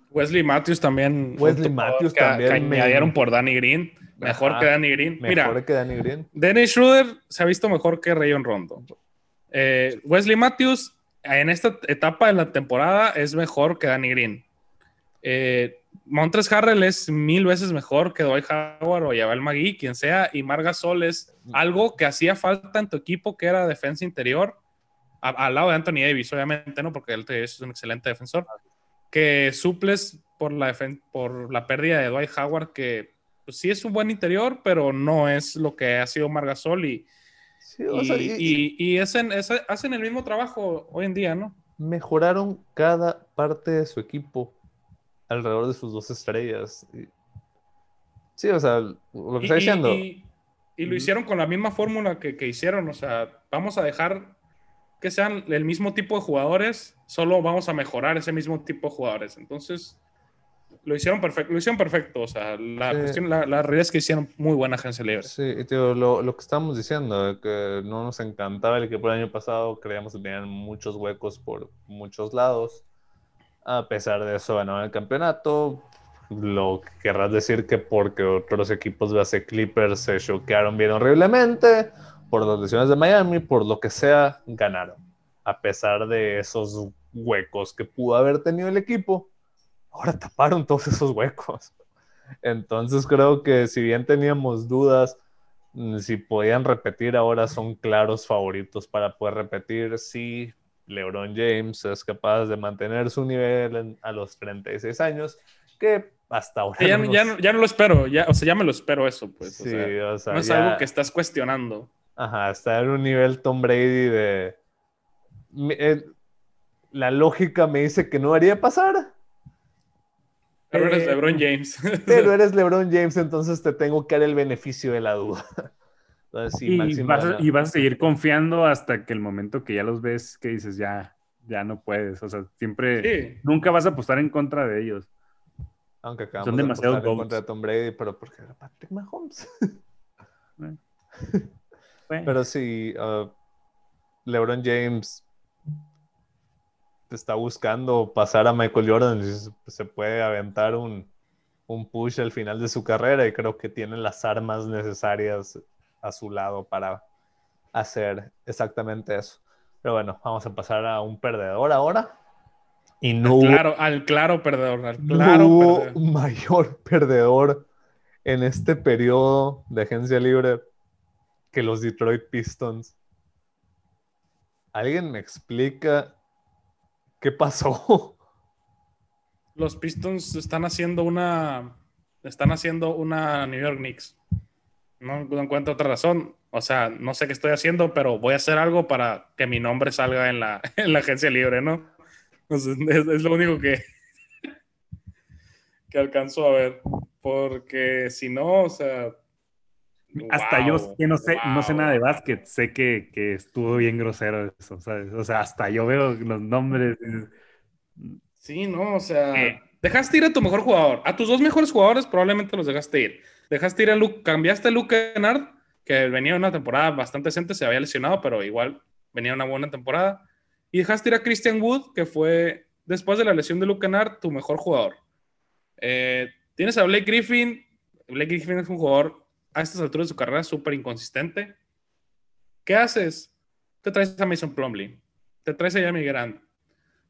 [SPEAKER 3] Wesley Matthews también.
[SPEAKER 1] Wesley Matthews
[SPEAKER 3] que,
[SPEAKER 1] también.
[SPEAKER 3] Que
[SPEAKER 1] me-
[SPEAKER 3] añadieron por Danny Green. Mejor
[SPEAKER 1] Ajá,
[SPEAKER 3] que Danny Green.
[SPEAKER 1] Mejor
[SPEAKER 3] Mira,
[SPEAKER 1] que Danny Green.
[SPEAKER 3] Dennis Schroeder se ha visto mejor que Rayon Rondo. Eh, Wesley Matthews en esta etapa de la temporada es mejor que Danny Green. Eh, Montres Harrell es mil veces mejor que Dwight Howard o Yavel Magui, quien sea, y Marga Sol es algo que hacía falta en tu equipo, que era defensa interior, al lado de Anthony Davis, obviamente, ¿no? Porque él es un excelente defensor, que suples por la, por la pérdida de Dwight Howard, que pues, sí es un buen interior, pero no es lo que ha sido Margasol y,
[SPEAKER 1] Sí,
[SPEAKER 3] y,
[SPEAKER 1] sea, y-
[SPEAKER 3] y- y hacen, hacen el mismo trabajo hoy en día, ¿no?
[SPEAKER 1] mejoraron cada parte de su equipo alrededor de sus dos estrellas. Sí, o sea, lo que está diciendo.
[SPEAKER 3] y- y lo hicieron con la misma fórmula que, que hicieron, o sea, vamos a dejar que sean el mismo tipo de jugadores, solo vamos a mejorar ese mismo tipo de jugadores. Entonces, lo hicieron perfecto, lo hicieron perfecto, o sea, la,
[SPEAKER 1] Sí.
[SPEAKER 3] cuestión, la, la realidad es que hicieron muy buena agencia libre.
[SPEAKER 1] Sí, y tío, lo, lo que estábamos diciendo, de que no nos encantaba el equipo el año pasado, creíamos que tenían muchos huecos por muchos lados. A pesar de eso, ganaron el campeonato. Lo que querrás decir que porque otros equipos base Clippers se choquearon bien horriblemente, por las lesiones de Miami, por lo que sea, ganaron. A pesar de esos huecos que pudo haber tenido el equipo, ahora taparon todos esos huecos. Entonces creo que si bien teníamos dudas mm, si podían repetir, ahora son claros favoritos para poder repetir. Si LeBron James es capaz de mantener su nivel en- a los 36 años, que hasta ahora
[SPEAKER 3] Ya,
[SPEAKER 1] no
[SPEAKER 3] no- ya
[SPEAKER 1] nos-
[SPEAKER 3] no, ya no lo espero, ya, o sea, ya me lo espero eso, pues. o
[SPEAKER 1] Sí,
[SPEAKER 3] sea,
[SPEAKER 1] o sea,
[SPEAKER 3] no es
[SPEAKER 1] ya-
[SPEAKER 3] algo que estás cuestionando.
[SPEAKER 1] Ajá, está en un nivel Tom Brady de... eh, la lógica me dice que no haría pasar,
[SPEAKER 3] Pero eres
[SPEAKER 1] Eh,
[SPEAKER 3] LeBron James.
[SPEAKER 1] pero eres LeBron James, entonces te tengo que dar el beneficio de la duda. Entonces, sí,
[SPEAKER 2] y, vas a,
[SPEAKER 1] gana-
[SPEAKER 2] y vas a seguir confiando hasta que el momento que ya los ves que dices ya, ya no puedes. O sea, siempre,
[SPEAKER 3] Sí.
[SPEAKER 2] nunca vas a apostar en contra de ellos.
[SPEAKER 1] Aunque acabamos
[SPEAKER 2] Son
[SPEAKER 1] de
[SPEAKER 2] demasiados
[SPEAKER 1] apostar en contra de Tom Brady, pero porque era Patrick Mahomes.
[SPEAKER 2] Bueno,
[SPEAKER 1] Pero sí, uh, LeBron James está buscando pasar a Michael Jordan. y se- puede aventar un, un push al final de su carrera y creo que tiene las armas necesarias a su lado para hacer exactamente eso. Pero bueno, vamos a pasar a un perdedor ahora. Y no hubo-
[SPEAKER 3] Claro, al claro perdedor, al
[SPEAKER 1] no
[SPEAKER 3] claro
[SPEAKER 1] hubo
[SPEAKER 3] perdedor.
[SPEAKER 1] mayor perdedor en este periodo de agencia libre que los Detroit Pistons. ¿Alguien me explica qué pasó?
[SPEAKER 3] Los Pistons están haciendo una. Están haciendo una New York Knicks. No, no encuentro otra razón. O sea, no sé qué estoy haciendo, pero voy a hacer algo para que mi nombre salga en la, en la agencia libre, ¿no? Entonces, es, es lo único que, que alcanzo a ver. Porque si no, o sea.
[SPEAKER 2] Hasta
[SPEAKER 3] wow,
[SPEAKER 2] yo que no sé, no sé
[SPEAKER 3] wow.
[SPEAKER 2] nada de básquet, sé que, que estuvo bien grosero eso, ¿sabes? O sea, hasta yo veo los nombres.
[SPEAKER 3] Sí, no, o sea,
[SPEAKER 2] Eh.
[SPEAKER 3] dejaste ir a tu mejor jugador. A tus dos mejores jugadores probablemente los dejaste ir. Dejaste ir a Luke, cambiaste a Luke Kennard, que venía una temporada bastante decente, se había lesionado, pero igual venía una buena temporada. Y dejaste ir a Christian Wood, que fue, después de la lesión de Luke Kennard, tu mejor jugador. Eh, tienes a Blake Griffin. Blake Griffin es un jugador a estas alturas de su carrera súper inconsistente. ¿Qué haces? Te traes a Mason Plumlee, te traes a Jamie Grant,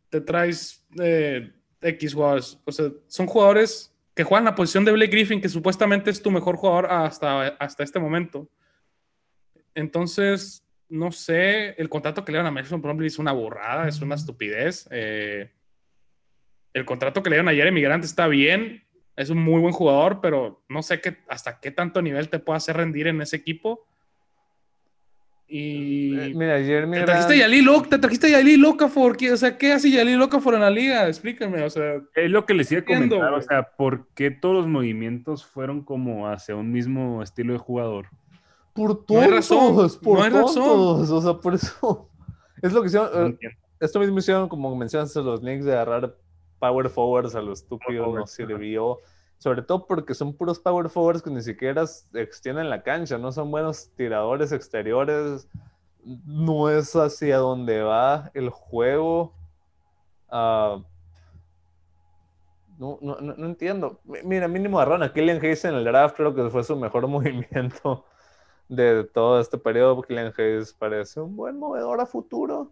[SPEAKER 3] te traes eh, X jugadores. O sea, son jugadores que juegan la posición de Blake Griffin, que supuestamente es tu mejor jugador hasta, hasta este momento. Entonces, no sé, el contrato que le dieron a Mason Plumlee es una burrada, es una estupidez. Eh, el contrato que le dieron a Jeremy Grant está bien, es un muy buen jugador, pero no sé qué, hasta qué tanto nivel te puede hacer rendir en ese equipo. Y
[SPEAKER 1] Eh, Mira, Jeremy
[SPEAKER 3] te trajiste a
[SPEAKER 1] Grant-
[SPEAKER 3] Yalil Oc- te trajiste Okafor, ¿qué- o sea, ¿qué hace Yalil Okafor en la liga? Explíquenme, o sea,
[SPEAKER 2] Es lo que les iba a
[SPEAKER 3] Entiendo,
[SPEAKER 2] comentar, o sea, ¿por qué todos los movimientos fueron como hacia un mismo estilo de jugador?
[SPEAKER 1] por
[SPEAKER 3] No
[SPEAKER 1] tontos,
[SPEAKER 3] hay razón,
[SPEAKER 1] por
[SPEAKER 3] no hay razón.
[SPEAKER 1] O sea, por eso. Es lo que hicieron.
[SPEAKER 2] No
[SPEAKER 1] eh, esto mismo hicieron, como mencionaste, los Knicks de agarrar power forwards a lo estúpido no
[SPEAKER 2] ajá.
[SPEAKER 1] sirvió. Sobre todo porque son puros power forwards que ni siquiera extienden la cancha, no son buenos tiradores exteriores. No es hacia donde va el juego. Ah, no, no, no, no entiendo. Mi- Mira, mínimo a Killian Hayes en el draft, creo que fue su mejor movimiento de todo este periodo. Killian Hayes parece un buen movedor a futuro.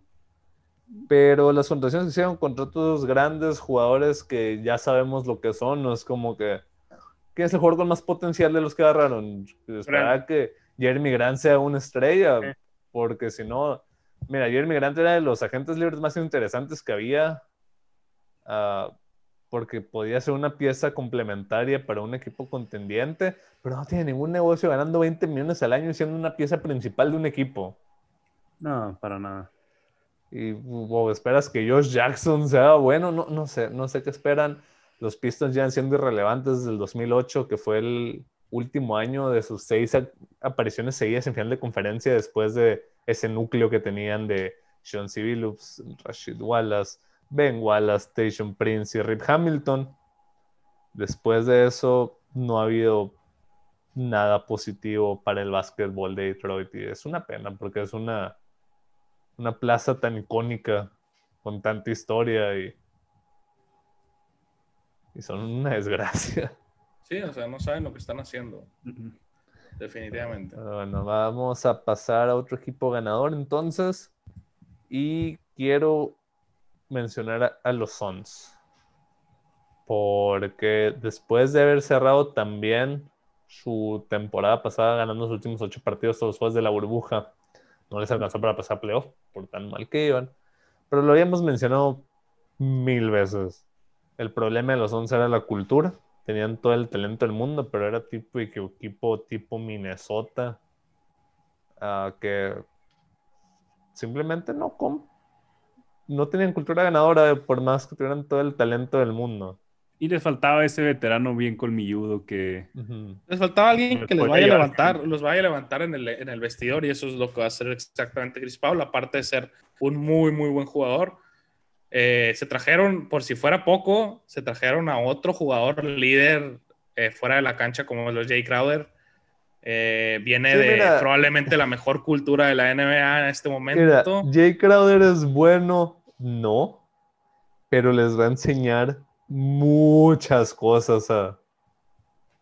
[SPEAKER 1] Pero las contrataciones que hicieron contra otros grandes jugadores que ya sabemos lo que son, no es como que. ¿Quién es el jugador con más potencial de los que agarraron? Esperar que Jeremy Grant sea una estrella,
[SPEAKER 2] Sí.
[SPEAKER 1] porque si no. Mira, Jeremy Grant era de los agentes libres más interesantes que había, ah, porque podía ser una pieza complementaria para un equipo contendiente, pero no tiene ningún negocio ganando 20 millones al año y siendo una pieza principal de un equipo.
[SPEAKER 2] No, para nada.
[SPEAKER 1] Y esperas que Josh Jackson sea bueno, no, no sé, no sé qué esperan. Los Pistons llevan siendo irrelevantes desde el 2008, que fue el último año de sus seis apariciones seguidas en final de conferencia después de ese núcleo que tenían de Sean C. Rashid Wallace, Ben Wallace, Station Prince y Rip Hamilton. Después de eso, no ha habido nada positivo para el básquetbol de Detroit y es una pena porque es una una plaza tan icónica, con tanta historia y, y son una desgracia.
[SPEAKER 3] Sí, o sea, no saben lo que están haciendo, definitivamente.
[SPEAKER 1] Bueno, vamos a pasar a otro equipo ganador entonces y quiero mencionar a, a los Suns porque después de haber cerrado también su temporada pasada ganando los últimos ocho partidos todos los juegos de la burbuja, no les alcanzó para pasar playoff por tan mal que iban, pero lo habíamos mencionado mil veces. El problema de los Suns era la cultura. Tenían todo el talento del mundo, pero era tipo equi- equipo tipo Minnesota, ah, que simplemente no, no tenían cultura ganadora por más que tuvieran todo el talento del mundo.
[SPEAKER 2] Y les faltaba ese veterano bien colmilludo que.
[SPEAKER 1] Ujú.
[SPEAKER 3] Les faltaba alguien que les
[SPEAKER 2] Puede
[SPEAKER 3] vaya a levantar, los vaya a levantar en el, en el vestidor y eso es lo que va a hacer exactamente Chris Paul, aparte de ser un muy, muy buen jugador. Eh, se trajeron, por si fuera poco, se trajeron a otro jugador líder eh, fuera de la cancha como los Jay Crowder. Eh, viene
[SPEAKER 1] Sí,
[SPEAKER 3] de
[SPEAKER 1] mira.
[SPEAKER 3] probablemente la mejor cultura de la NBA en este
[SPEAKER 1] Mira,
[SPEAKER 3] momento.
[SPEAKER 1] Jay Crowder es bueno, no, pero les va a enseñar muchas cosas a,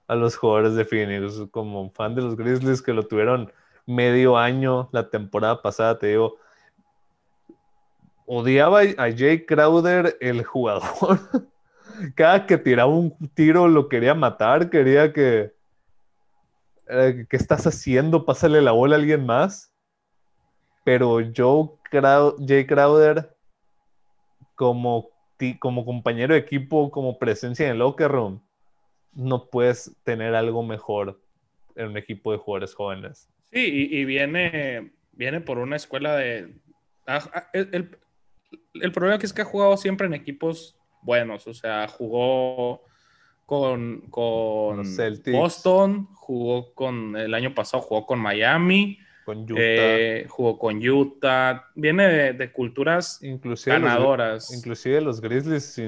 [SPEAKER 1] a los jugadores de Phoenix. Como fan de los Grizzlies que lo tuvieron medio año la temporada pasada, te digo, odiaba a Jay Crowder, el jugador. Cada que tiraba un tiro lo quería matar, quería que... eh, ¿Qué estás haciendo? Pásale la bola a alguien más pero Joe Crow- Jay Crowder como, ti- como compañero de equipo, como presencia en el locker room, no puedes tener algo mejor en un equipo de jugadores jóvenes.
[SPEAKER 3] Sí, y, y viene, viene por una escuela de... ah, ah, El, el- el problema que es que ha jugado siempre en equipos buenos, o sea, jugó con, con. Boston, jugó con, el año pasado jugó con Miami,
[SPEAKER 1] Con Utah,
[SPEAKER 3] eh, jugó con Utah, viene de, de culturas
[SPEAKER 1] inclusive, los,
[SPEAKER 3] ganadoras.
[SPEAKER 1] inclusive los Grizzlies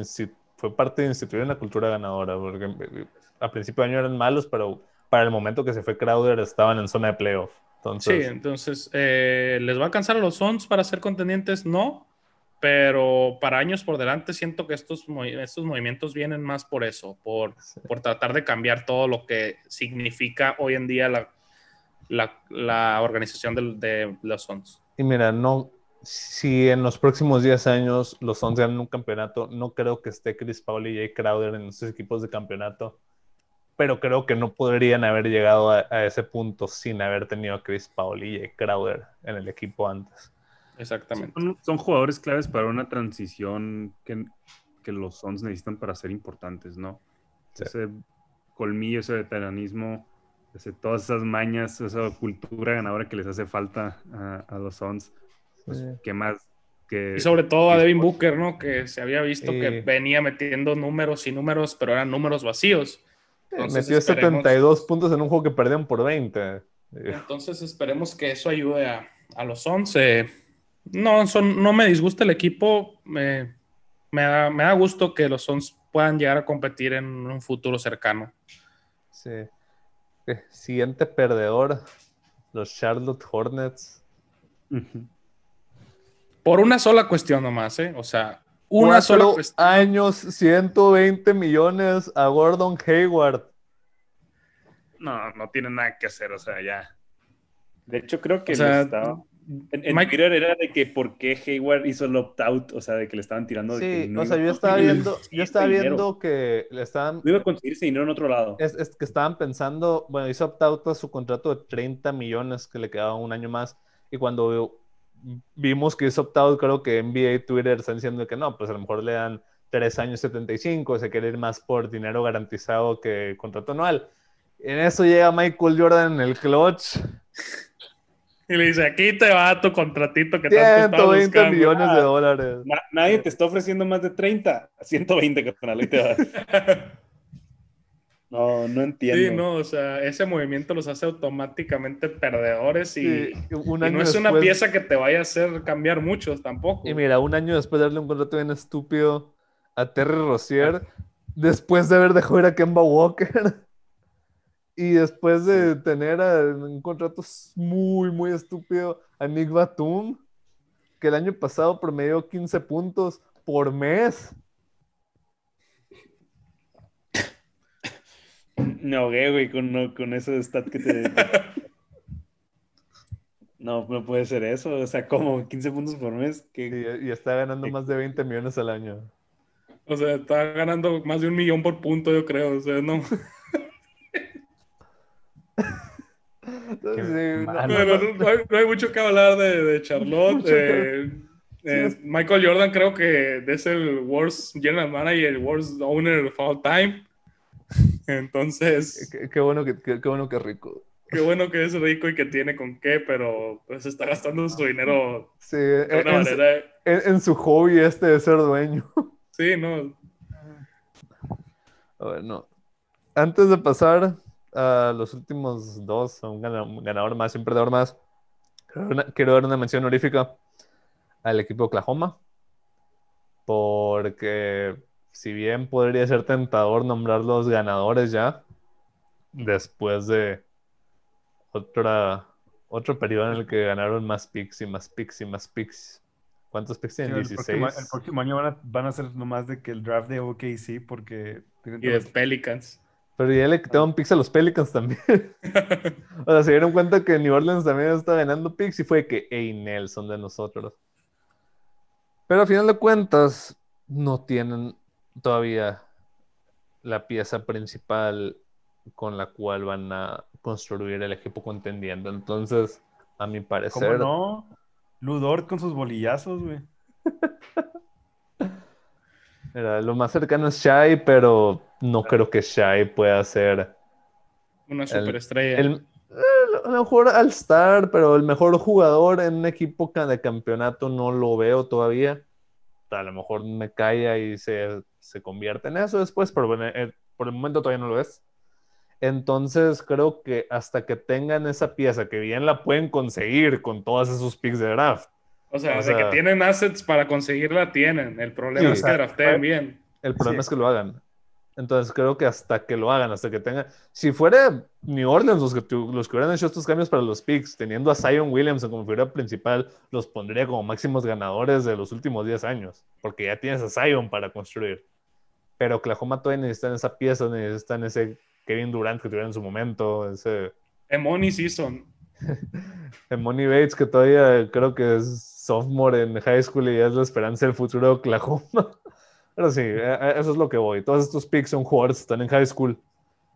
[SPEAKER 1] fue parte de instituir una cultura ganadora, porque eh, a principio de año eran malos, pero para el momento que se fue Crowder estaban en zona de playoff.
[SPEAKER 3] Sí,
[SPEAKER 1] Entonces,
[SPEAKER 3] entonces, eh, ¿les va a alcanzar a los Suns para ser contendientes? No, pero para años por delante siento que estos, movi- estos movimientos vienen más por eso, por,
[SPEAKER 1] Sí.
[SPEAKER 3] por tratar de cambiar todo lo que significa hoy en día la, la, la organización de, los Suns.
[SPEAKER 1] Y mira, no, si en los próximos 10 años los Suns ganan un campeonato, no creo que esté Chris Paul y Jay Crowder en esos equipos de campeonato, pero creo que no podrían haber llegado a, a ese punto sin haber tenido a Chris Paul y Jay Crowder en el equipo antes.
[SPEAKER 3] Exactamente.
[SPEAKER 2] Son, son jugadores claves para una transición que, que los Suns necesitan para ser importantes, ¿no?
[SPEAKER 1] Sí.
[SPEAKER 2] Ese colmillo, ese veteranismo, ese- todas esas mañas, esa cultura ganadora que les hace falta a, a los Suns. Pues,
[SPEAKER 1] Sí.
[SPEAKER 2] ¿Qué más? Que,
[SPEAKER 3] Y sobre todo a Devin. Booker, ¿no? Que se había visto
[SPEAKER 1] Sí.
[SPEAKER 3] que venía metiendo números y números, pero eran números vacíos. Entonces,
[SPEAKER 1] Metió
[SPEAKER 3] esperemos-
[SPEAKER 1] 72 puntos en un juego que perdieron por 20.
[SPEAKER 3] Entonces esperemos que eso ayude a, a los 11. No, son, no me disgusta el equipo. eh, me da, me da gusto que los Suns puedan llegar a competir en un futuro cercano.
[SPEAKER 1] Sí. Siguiente perdedor, los Charlotte Hornets.
[SPEAKER 3] Por una sola cuestión nomás, ¿eh? O sea, una
[SPEAKER 1] Cuatro
[SPEAKER 3] sola cuestión.
[SPEAKER 1] años, 120 millones a Gordon Hayward.
[SPEAKER 2] No, no tiene nada que hacer, o sea, ya. De hecho, creo que
[SPEAKER 3] O sea,
[SPEAKER 2] estaba- en, en
[SPEAKER 3] Mike-
[SPEAKER 2] Twitter era de que por qué Hayward hizo el opt-out, o sea, de que le estaban tirando. de que
[SPEAKER 1] Sí,
[SPEAKER 2] no
[SPEAKER 1] o sea, yo estaba viendo, yo estaba
[SPEAKER 2] dinero.
[SPEAKER 1] viendo que le estaban,
[SPEAKER 2] No iba a conseguir ese dinero en otro lado.
[SPEAKER 1] es, es que estaban pensando, bueno, hizo opt-out a su contrato de 30 millones que le quedaba un año más. Y cuando vimos que hizo opt-out, creo que NBA y Twitter están diciendo que no, pues a lo mejor le dan 3 años 75, se quiere ir más por dinero garantizado que contrato anual. En eso llega Michael Jordan en el clutch,
[SPEAKER 3] Y le dice, aquí te va tu contratito que tanto estabas
[SPEAKER 1] 120
[SPEAKER 3] buscando".
[SPEAKER 1] millones de dólares.
[SPEAKER 2] Na- nadie te está ofreciendo más de 30, 120, carnal, ahí te vas. No, no entiendo.
[SPEAKER 3] Sí, no, o sea, ese movimiento los hace automáticamente perdedores y,
[SPEAKER 1] Sí, un
[SPEAKER 3] y no es una
[SPEAKER 1] después-
[SPEAKER 3] pieza que te vaya a hacer cambiar muchos tampoco.
[SPEAKER 1] Y mira, un año después de darle un contrato bien estúpido a Terry Rozier, después de haber dejado ir a Kemba Walker, y después de tener a- un contrato muy, muy estúpido a Nick Batum, que el año pasado promedió 15 puntos por mes.
[SPEAKER 2] Me ahogué, güey, con, no- con ese stat que te. no, no puede ser eso. O sea, como 15 puntos por mes.
[SPEAKER 1] Y,
[SPEAKER 2] que
[SPEAKER 1] y está ganando más de 20 millones al año.
[SPEAKER 3] O sea, está ganando más de un millón por punto, yo creo. O sea, no.
[SPEAKER 1] Entonces, sí, no- no- no-
[SPEAKER 3] no, hay, no hay mucho que hablar de, de Charlotte. Eh, eh, Michael Jordan creo que es el worst general manager, el worst owner of all time. Entonces,
[SPEAKER 1] Qué, qué bueno que, qué, qué bueno que rico.
[SPEAKER 3] qué bueno que es rico y que tiene con qué, pero pues está gastando su dinero
[SPEAKER 1] Sí,
[SPEAKER 3] de
[SPEAKER 1] en,
[SPEAKER 3] una
[SPEAKER 1] en-
[SPEAKER 3] manera.
[SPEAKER 1] en- en su hobby este de ser dueño.
[SPEAKER 3] Sí, no.
[SPEAKER 1] Bueno, antes de pasar a los últimos dos, a un gana- un ganador más y un perdedor más, quiero, una- quiero dar una mención honorífica al equipo de Oklahoma, porque si bien podría ser tentador nombrar los ganadores ya, después de otra, otro periodo en el que ganaron más picks y más picks y más picks. ¿Cuántos picks
[SPEAKER 4] Sí,
[SPEAKER 1] tienen?
[SPEAKER 4] el,
[SPEAKER 1] 16.
[SPEAKER 4] próximo, el próximo año van a, van a ser nomás de que el draft de OKC porque
[SPEAKER 3] Y de Pelicans.
[SPEAKER 1] Pero ya le quitaron picks a los Pelicans también. o sea, se dieron cuenta que New Orleans también está ganando picks y fue que, hey, Nelson de nosotros. Pero al final de cuentas, no tienen todavía la pieza principal con la cual van a construir el equipo contendiendo. Entonces, a mi
[SPEAKER 4] ¿Cómo
[SPEAKER 1] parecer,
[SPEAKER 4] no? Ludort con sus bolillazos, güey.
[SPEAKER 1] mira, lo más cercano es Shai, pero no creo que Shai pueda ser
[SPEAKER 3] Una superestrella.
[SPEAKER 1] El, eh, a lo mejor al star, pero el mejor jugador en un equipo de campeonato no lo veo todavía. A lo mejor me calla y se, se convierte en eso después, pero bueno, eh, por el momento todavía no lo es. Entonces creo que hasta que tengan esa pieza, que bien la pueden conseguir con todos esos picks de draft.
[SPEAKER 3] o sea,
[SPEAKER 1] o
[SPEAKER 3] que tienen assets para conseguirla, tienen. El problema
[SPEAKER 1] Sí,
[SPEAKER 3] es
[SPEAKER 1] o
[SPEAKER 3] que drafteen bien.
[SPEAKER 1] El problema
[SPEAKER 4] Sí.
[SPEAKER 1] es que lo hagan. Entonces creo que hasta que lo hagan, hasta que tengan... Si fuera New Orleans los que, los que hubieran hecho estos cambios para los picks, teniendo a Zion Williamson como figura principal, los pondría como máximos ganadores de los últimos 10 años, porque ya tienes a Zion para construir. Pero Oklahoma todavía necesitan esa pieza, necesitan ese Kevin Durant que tuvieron en su momento, ese
[SPEAKER 3] Money Season.
[SPEAKER 1] Money Bates que todavía creo que es sophomore en high school y ya es la esperanza del futuro de Oklahoma. Pero sí, a- a eso es lo que voy. Todos estos picks son jugadores que están en high school.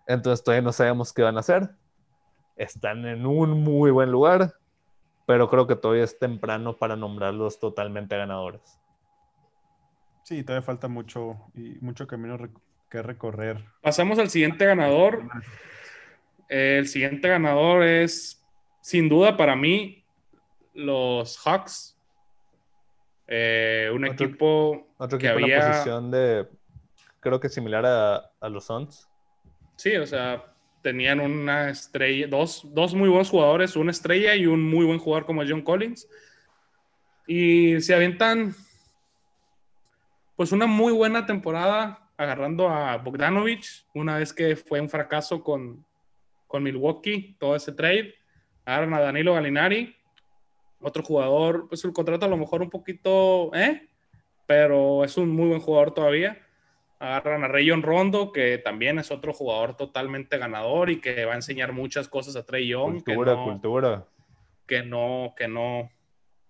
[SPEAKER 1] Entonces todavía no sabemos qué van a hacer. Están en un muy buen lugar, pero creo que todavía es temprano para nombrarlos totalmente ganadores.
[SPEAKER 4] Sí, todavía falta mucho y mucho camino rec- que recorrer.
[SPEAKER 3] Pasamos al siguiente ganador. El siguiente ganador es, sin duda para mí, los Hawks. Eh, un
[SPEAKER 1] Otro-
[SPEAKER 3] equipo
[SPEAKER 1] Otro
[SPEAKER 3] que
[SPEAKER 1] equipo en la
[SPEAKER 3] había...
[SPEAKER 1] posición de, creo que similar a, a los Suns.
[SPEAKER 3] Sí, o sea, tenían una estrella, dos, dos muy buenos jugadores, una estrella y un muy buen jugador como John Collins. Y se avientan, pues una muy buena temporada agarrando a Bogdanovich, una vez que fue un fracaso con, con Milwaukee, todo ese trade. Agarran a Danilo Galinari, otro jugador, pues el contrato a lo mejor un poquito, ¿eh? Pero es un muy buen jugador todavía. Agarran a Rayon Rondo, que también es otro jugador totalmente ganador y que va a enseñar muchas cosas a Trey Young.
[SPEAKER 1] Cultura,
[SPEAKER 3] que no,
[SPEAKER 1] cultura.
[SPEAKER 3] Que no, que no,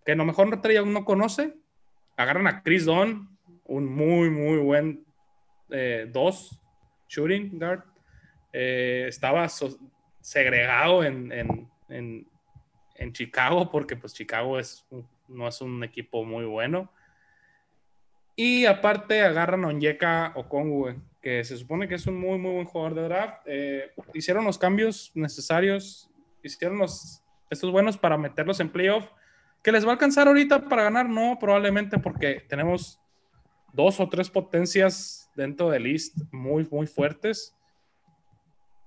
[SPEAKER 3] que a lo mejor Trey Young no conoce. Agarran a Chris Dunn, un muy, muy buen eh, dos shooting guard. Eh, estaba so- segregado en, en, en, en Chicago porque pues Chicago es, no es un equipo muy bueno. Y aparte agarran a Onyeka Okongwu, que se supone que es un muy, muy buen jugador de draft. Eh, hicieron los cambios necesarios, hicieron los, estos buenos para meterlos en playoff. ¿Que les va a alcanzar ahorita para ganar? No, probablemente porque tenemos dos o tres potencias dentro del East muy, muy fuertes.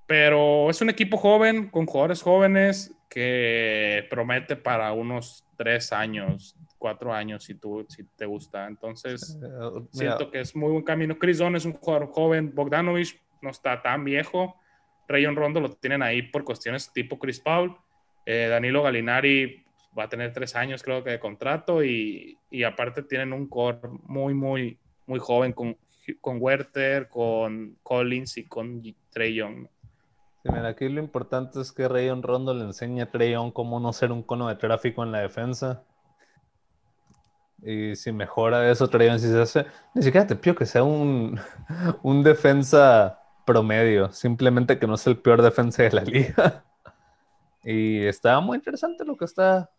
[SPEAKER 3] Pero es un equipo joven, con jugadores jóvenes, que promete para unos tres años, cuatro años, si, tú, si te gusta. Entonces,
[SPEAKER 1] Eh,
[SPEAKER 3] siento que es muy buen camino. Chris Dunn es un jugador joven, Bogdanovich no está tan viejo. Rayon Rondo lo tienen ahí por cuestiones tipo Chris Paul. Eh, Danilo Galinari va a tener tres años, creo que, de contrato. Y, y aparte tienen un core muy, muy, muy joven con, con Werther, con Collins y con Trey Young.
[SPEAKER 1] Mira, aquí lo importante es que Rayon Rondo le enseña a Trae Young cómo no ser un cono de tráfico en la defensa. Y si mejora eso, Trae Young sí se hace. Ni siquiera te pido que sea un, un defensa promedio, simplemente que no es el peor defensa de la liga. Y está muy interesante lo que está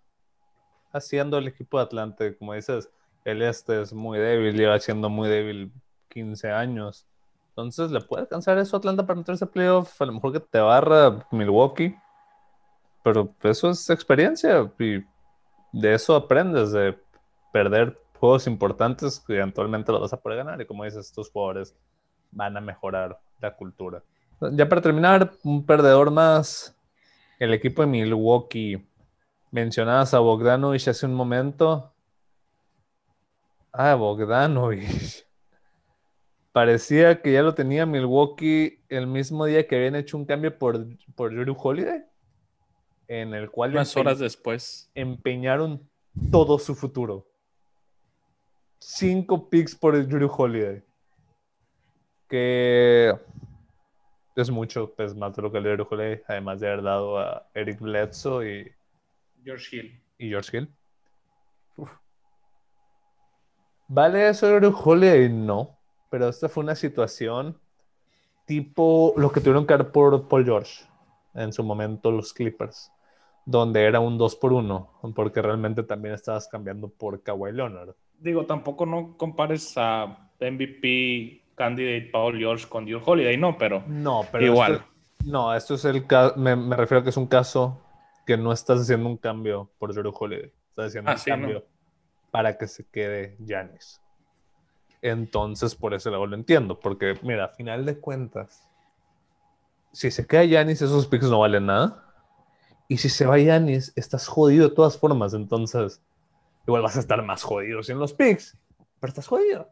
[SPEAKER 1] haciendo el equipo de Atlante. Como dices, el este es muy débil, lleva siendo muy débil 15 años. Entonces, ¿le puede alcanzar eso a Atlanta para meterse a playoff? A lo mejor que te barra Milwaukee. Pero eso es experiencia y de eso aprendes, de perder juegos importantes que eventualmente los vas a poder ganar. Y como dices, estos jugadores van a mejorar la cultura. Ya para terminar, un perdedor más. El equipo de Milwaukee. Mencionabas a Bogdanovich hace un momento. Ah, Bogdanovich. Parecía que ya lo tenía Milwaukee el mismo día que habían hecho un cambio por, por Drew Holiday, en el cual
[SPEAKER 3] Unas
[SPEAKER 1] empe-
[SPEAKER 3] horas después.
[SPEAKER 1] empeñaron todo su futuro. Cinco picks por el Drew Holiday. Que es mucho, es más de lo que le dio Drew Holiday, además de haber dado a Eric Bledsoe y,
[SPEAKER 3] George Hill.
[SPEAKER 1] y George Hill. Uf. ¿Vale eso Drew Holiday? No. Pero esta fue una situación tipo lo que tuvieron que dar por Paul George en su momento los Clippers, donde era un 2 por 1, porque realmente también estabas cambiando por Kawhi Leonard.
[SPEAKER 3] Digo, tampoco no compares a MVP candidate Paul George con Drew Holiday, no, pero
[SPEAKER 1] No, pero
[SPEAKER 3] igual.
[SPEAKER 1] no, esto es el caso, me, me refiero a que es un caso que no estás haciendo un cambio por Drew Holiday, estás haciendo
[SPEAKER 3] Ah,
[SPEAKER 1] un
[SPEAKER 3] sí, ¿no?
[SPEAKER 1] cambio para que se quede Giannis. Entonces, por ese lado lo entiendo, porque mira, a final de cuentas, si se queda Giannis, esos picks no valen nada. Y si se va Giannis, estás jodido de todas formas, entonces igual vas a estar más jodido sin los picks, pero estás jodido.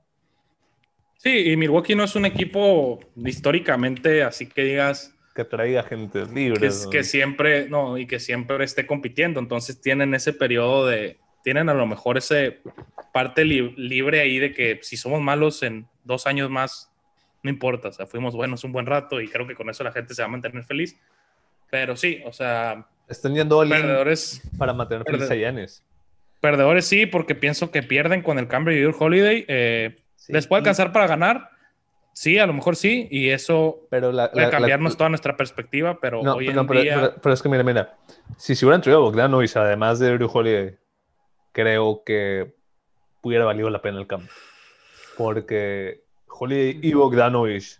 [SPEAKER 3] Sí, y Milwaukee no es un equipo históricamente, así que digas
[SPEAKER 1] Que traiga gente
[SPEAKER 3] que,
[SPEAKER 1] libre.
[SPEAKER 3] es- que siempre, no, y que siempre esté compitiendo. Entonces tienen ese periodo de, tienen a lo mejor ese parte li- libre ahí de que si somos malos en dos años más, no importa, o sea, fuimos buenos un buen rato y creo que con eso la gente se va a mantener feliz. Pero sí, o sea,
[SPEAKER 1] Están yendo in
[SPEAKER 3] perdedores,
[SPEAKER 1] para mantener feliz a Giannis.
[SPEAKER 3] perdedores sí, porque pienso que pierden con el cambio de Holiday. Eh,
[SPEAKER 1] Sí,
[SPEAKER 3] ¿Les puede alcanzar para ganar? Sí, a lo mejor sí, y eso
[SPEAKER 1] Pero la,
[SPEAKER 3] puede
[SPEAKER 1] la- la-
[SPEAKER 3] cambiarnos toda nuestra perspectiva, pero
[SPEAKER 1] No,
[SPEAKER 3] hoy
[SPEAKER 1] pero,
[SPEAKER 3] en
[SPEAKER 1] pero-
[SPEAKER 3] día...
[SPEAKER 1] pero- pero es que mira, mira. Si se hubieran traído a Bogdanovich, además de Drew Holiday, creo que hubiera valido la pena el cambio. Porque Holiday y Bogdanovich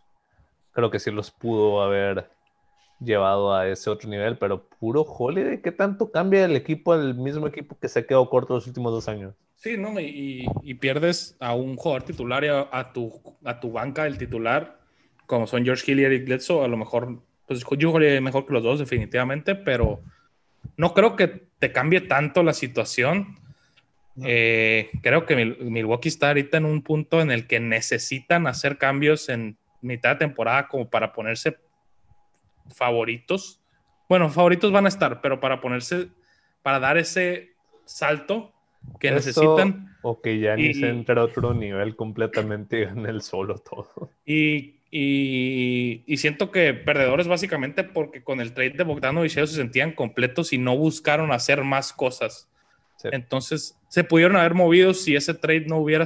[SPEAKER 1] creo que sí los pudo haber llevado a ese otro nivel, pero puro Holiday, ¿qué tanto cambia el equipo al mismo equipo que se quedó corto los últimos dos años?
[SPEAKER 3] Sí, ¿no? Y, y- pierdes a un jugador titular y a, a tu, a tu banca del titular, como son George Hill y Eric Bledsoe, a lo mejor, pues yo jugaría mejor que los dos, definitivamente, pero no creo que te cambie tanto la situación. Eh, creo que Milwaukee está ahorita en un punto en el que necesitan hacer cambios en mitad de temporada como para ponerse favoritos. Bueno, favoritos van a estar, pero para ponerse, para dar ese salto que necesitan.
[SPEAKER 1] O que ya ni se entra a otro nivel completamente en el solo todo.
[SPEAKER 3] Y, y, siento que perdedores básicamente porque con el trade de Bogdano y se sentían completos y no buscaron hacer más cosas. Entonces se pudieron haber movido si ese trade no hubiera,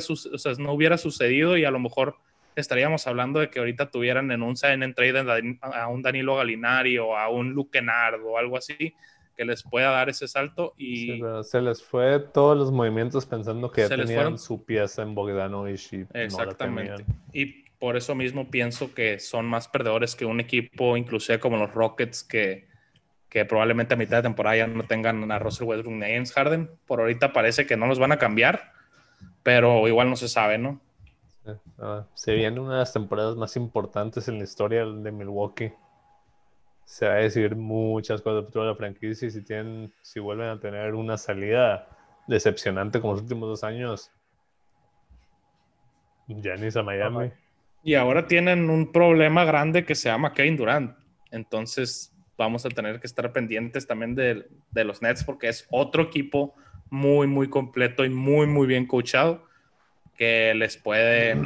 [SPEAKER 3] no hubiera sucedido y a lo mejor estaríamos hablando de que ahorita tuvieran en un en trade a un Danilo Galinari o a un Luke Kennard o algo así que les pueda dar ese salto y
[SPEAKER 1] se les fue todos los movimientos pensando que ya tenían su pieza en Bogdanovich y
[SPEAKER 3] exactamente. y por eso mismo pienso que son más perdedores que un equipo inclusive como los Rockets que, que probablemente a mitad de temporada ya no tengan a Russell Westbrook ni James Harden por ahorita parece que no los van a cambiar pero igual no se sabe no
[SPEAKER 1] Ah, se viene una de las temporadas más importantes en la historia de Milwaukee. Se va a decir muchas cosas de la franquicia y si, tienen, si vuelven a tener una salida decepcionante como los últimos dos años, Janis a Miami.
[SPEAKER 3] Y ahora tienen un problema grande que se llama Kevin Durant. Entonces vamos a tener que estar pendientes también de, de los Nets porque es otro equipo muy, muy completo y muy, muy bien coachado que les puede,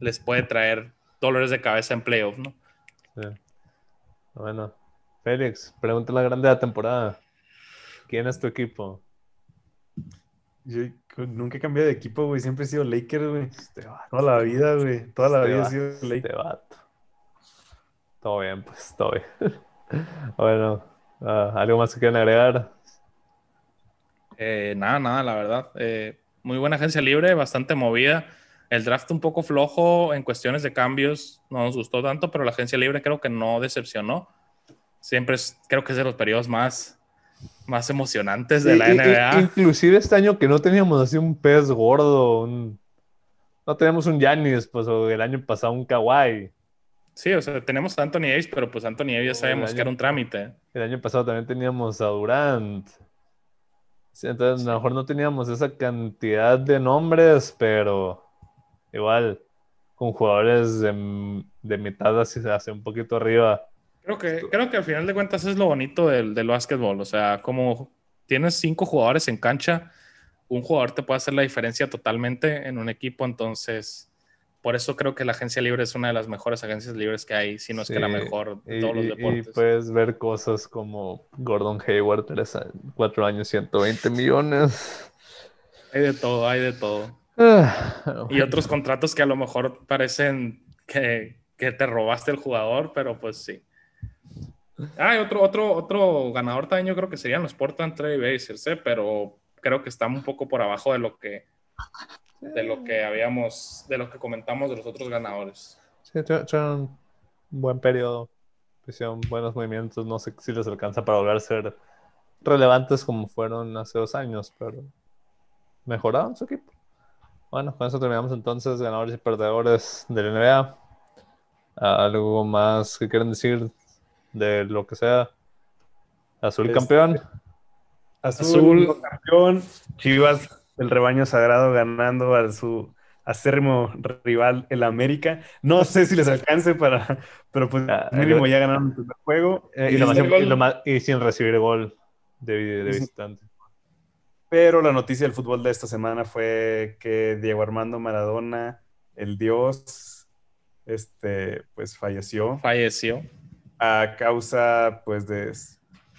[SPEAKER 3] les puede traer dolores de cabeza en playoff, ¿no?
[SPEAKER 1] Bueno, Félix, pregunta la grande de la temporada. ¿Quién es tu equipo?
[SPEAKER 2] Yo nunca he cambiado de equipo, güey. Siempre he sido Lakers, güey. Este Toda la vida, güey. Toda la este vida he sido este Lakers.
[SPEAKER 1] Todo bien, pues, todo bien. bueno, ah, ¿algo más que quieran agregar?
[SPEAKER 3] Eh, nada, nada, la verdad. Eh, muy buena agencia libre, bastante movida. El draft un poco flojo en cuestiones de cambios, no nos gustó tanto, pero la agencia libre creo que no decepcionó. Siempre es, creo que es de los periodos más, más emocionantes de la NBA.
[SPEAKER 1] Inclusive este año que no teníamos así un pez gordo, no teníamos un Giannis, pues o el año pasado un Kawhi.
[SPEAKER 3] Sí, o sea, tenemos a Anthony Davis, pero pues Anthony Davis ya sabemos que era un trámite.
[SPEAKER 1] El año pasado también teníamos a Durant entonces, a lo mejor no teníamos esa cantidad de nombres, pero igual con jugadores de, de mitad hacia, hace un poquito arriba.
[SPEAKER 3] Creo que, creo que al final de cuentas es lo bonito del, del básquetbol. O sea, como tienes cinco jugadores en cancha, un jugador te puede hacer la diferencia totalmente en un equipo. Entonces, por eso creo que la agencia libre es una de las mejores agencias libres que hay, si no es que la mejor de todos los deportes.
[SPEAKER 1] Y puedes ver cosas como Gordon Hayward, tres, cuatro años, 120 millones.
[SPEAKER 3] Hay de todo, hay de todo. Ah, y otros contratos que a lo mejor parecen que, que, te robaste el jugador, pero pues sí. Ah, otro, otro, otro ganador también yo creo que serían los Portland Trail Blazers, ¿eh? pero creo que están un poco por abajo de lo que de lo que habíamos, de lo que comentamos de los otros ganadores.
[SPEAKER 1] Sí, tuvieron un buen periodo, hicieron buenos movimientos, no sé si les alcanza para volver a ser relevantes como fueron hace dos años, pero mejoraron su equipo. Bueno, con eso terminamos entonces ganadores y perdedores de la NBA. ¿Algo más que quieran decir de lo que sea? Azul este, campeón.
[SPEAKER 2] Azul campeón. Chivas el rebaño sagrado ganando a su acérrimo rival, el América. No sé si les alcance para, pero pues ah, mínimo ya ganaron el primer juego.
[SPEAKER 1] Eh, y, sin recibir gol de, visitante.
[SPEAKER 2] Pero la noticia del fútbol de esta semana fue que Diego Armando Maradona, el dios, este, pues falleció.
[SPEAKER 3] Falleció.
[SPEAKER 2] A causa, pues, de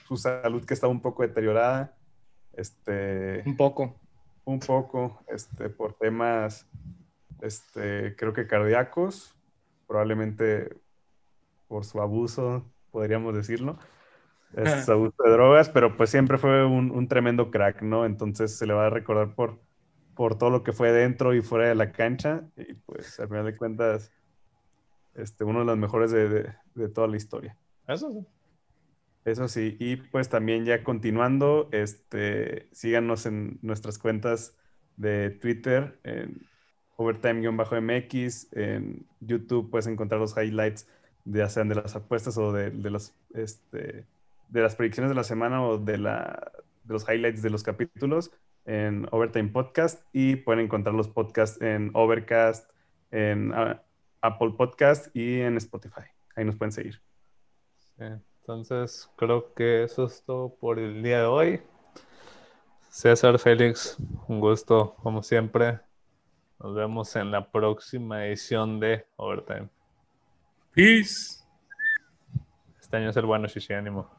[SPEAKER 2] su salud que estaba un poco deteriorada. Este.
[SPEAKER 3] Un poco
[SPEAKER 2] un poco este, por temas, este, creo que cardíacos, probablemente por su abuso, podríamos decirlo, es abuso de drogas, pero pues siempre fue un, tremendo crack, ¿no? Entonces se le va a recordar por, por todo lo que fue dentro y fuera de la cancha, y pues al final de cuentas, este, uno de los mejores de, de toda la historia.
[SPEAKER 1] Eso sí.
[SPEAKER 2] Eso sí, y pues también ya continuando, este, síganos en nuestras cuentas de Twitter, en overtime-mx, en YouTube puedes encontrar los highlights, de, sean de las apuestas o de, de, los, este, de las predicciones de la semana o de, la, de los highlights de los capítulos. en Overtime Podcast y pueden encontrar los podcasts en Overcast, en ah, Apple Podcast y en Spotify. Ahí nos pueden seguir.
[SPEAKER 1] Sí, Entonces, creo que eso es todo por el día de hoy. César Félix, un gusto, como siempre. Nos vemos en la próxima edición de Overtime.
[SPEAKER 3] Peace.
[SPEAKER 1] Este año es el bueno, Shishi, ánimo.